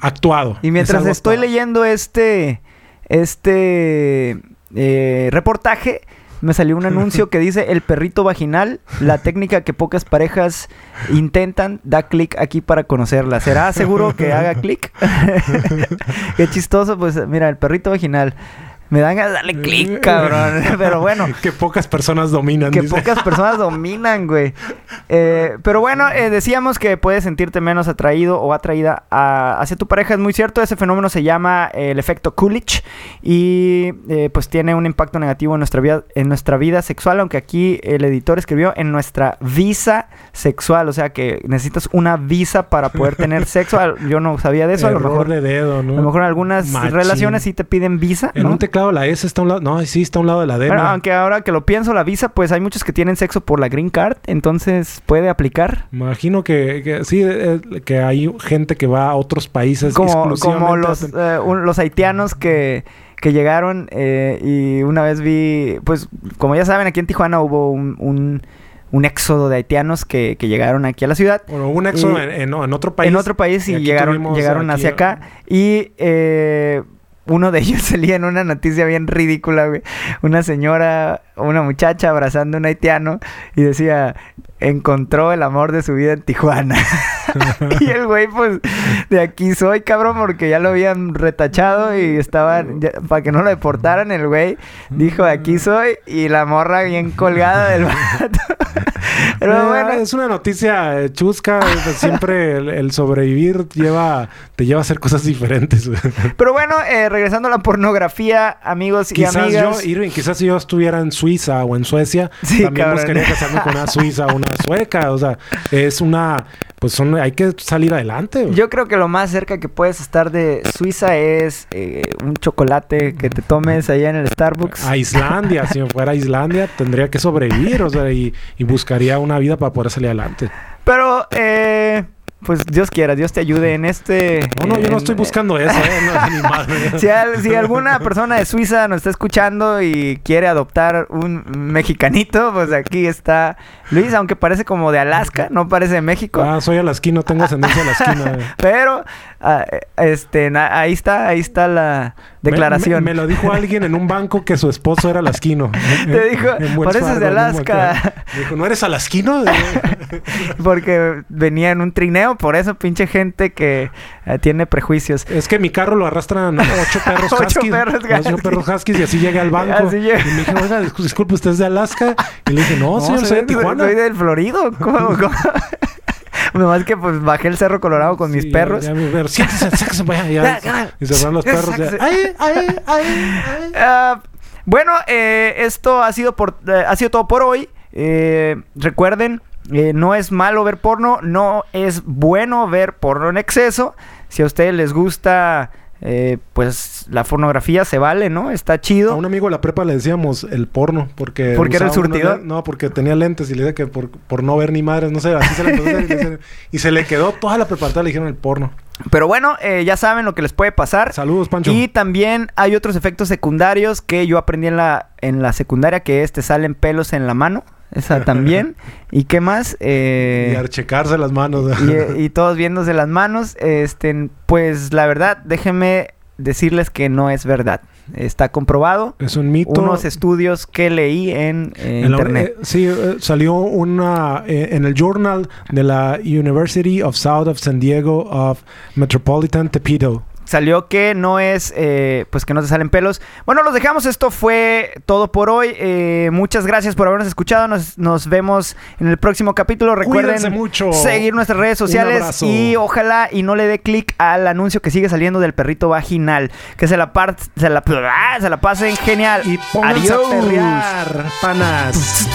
actuado. Y mientras estoy actuado. leyendo este, este eh, reportaje me salió un anuncio que dice el perrito vaginal, la técnica que pocas parejas intentan, da clic aquí para conocerla. ¿Será seguro que haga clic? Qué chistoso, pues mira, el perrito vaginal. Me dan de darle clic, cabrón. Pero bueno. Que pocas personas dominan. Que dice. pocas personas dominan, güey. Eh, pero bueno, eh, decíamos que puedes sentirte menos atraído o atraída a- hacia tu pareja. Es muy cierto. Ese fenómeno se llama eh, el efecto Coolidge. Y eh, pues tiene un impacto negativo en nuestra, vida, en nuestra vida sexual. Aunque aquí el editor escribió en nuestra visa sexual. O sea que necesitas una visa para poder tener sexo. Yo no sabía de eso. A lo Error mejor, de dedo, ¿no? a lo mejor en algunas Machín. relaciones sí te piden visa. En ¿no? un teclado la S está a un lado. No, sí, está a un lado de la D. Bueno, ¿no? aunque ahora que lo pienso, la visa, pues hay muchos que tienen sexo por la green card, entonces puede aplicar. Imagino que, que sí, eh, que hay gente que va a otros países Como, como los, eh, un- los haitianos que, que llegaron eh, y una vez vi, pues como ya saben, aquí en Tijuana hubo un, un, un éxodo de haitianos que, que llegaron aquí a la ciudad. Bueno, un éxodo y- en, otro país. en otro país y llegaron, llegaron hacia acá. Y eh, uno de ellos salía en una noticia bien ridícula, güey. Una señora, una muchacha abrazando a un haitiano y decía, encontró el amor de su vida en Tijuana. y el güey, pues, de aquí soy, cabrón, porque ya lo habían retachado y estaban, ya- para que no lo deportaran, el güey dijo, aquí soy, y la morra bien colgada del vato. Pero Eh, bueno, Es una noticia eh, chusca. siempre el, el sobrevivir lleva, te lleva a hacer cosas diferentes. Pero bueno, eh, regresando a la pornografía, amigos y quizás amigas. yo, Irving, quizás si yo estuviera en Suiza o en Suecia, Sí, también cabrón. buscaría casarme con una suiza o una sueca. O sea, es una... Pues son, hay que salir adelante. Yo creo que lo más cerca que puedes estar de Suiza es eh, un chocolate que te tomes allá en el Starbucks. A Islandia, si me fuera a Islandia, tendría que sobrevivir, o sea, y, y buscaría una vida para poder salir adelante. Pero, eh, pues Dios quiera, Dios te ayude en este... No, no, yo en- no estoy buscando eso, ¿eh? No, ni madre. Si, al- si alguna persona de Suiza nos está escuchando y quiere adoptar un mexicanito, pues aquí está Luis, aunque parece como de Alaska, no parece de México. Ah, soy alasquino, tengo ascendencia alasquina. güey. Pero, ah, eh, este, na- ahí está, ahí está la declaración. Me, me lo dijo alguien en un banco que su esposo era alasquino. Te dijo, "Pareces de Fargo, no me Alaska". Me dijo, ¿no eres alasquino? Porque venía en un trineo, por eso pinche gente que eh, tiene prejuicios. es que mi carro lo arrastran ocho perros Ocho huskies. perros Ocho perros huskies y así llegué al banco. Así. Y me dije, oiga, discul- disculpe, ¿usted es de Alaska? Y le dije, no, señor, soy de Tijuana. Soy del Florido. ¿Cómo? cómo? Nomás que pues bajé el Cerro Colorado con mis perros. Ya, ya, y se fueron los perros. ya. Ay, ay, ay, ay. Ah, bueno, eh, esto ha sido, por, eh, ha sido todo por hoy. Eh, recuerden, no es malo ver porno, no es bueno ver porno en exceso. Si a ustedes les gusta, eh, pues la pornografía se vale, ¿no? Está A chido. un amigo de la prepa le decíamos el porno porque... ¿Porque era el surtidor? No, porque tenía lentes y le dije que por, por no ver ni madres, no sé, así se empezó a le- Y se le quedó toda la preparatoria, le dijeron el porno. Pero bueno, eh, ya saben lo que les puede pasar. Saludos, Pancho. Y también hay otros efectos secundarios que yo aprendí en la, en la secundaria, que es te salen pelos en la mano. Esa también. ¿Y qué más? Eh, Y archecarse las manos. y, y todos viéndose las manos. Este, pues la verdad, déjenme decirles que no es verdad. Está comprobado. es un mito. Unos estudios que leí en, eh, En la- internet. eh, sí, eh, salió una eh, en el journal de la University of South of San Diego of Metropolitan Tepito. Salió que no es, eh, pues que no te salen pelos. Bueno, los dejamos. Esto fue todo por hoy. Eh, muchas gracias por habernos escuchado. Nos, nos vemos en el próximo capítulo. Recuerden Cuídense mucho. seguir nuestras redes sociales y ojalá y no le dé clic al anuncio que sigue saliendo del perrito vaginal. Que se la, par- se la, ¡ah! se la pasen genial. Y Adiós. a perrear, panas.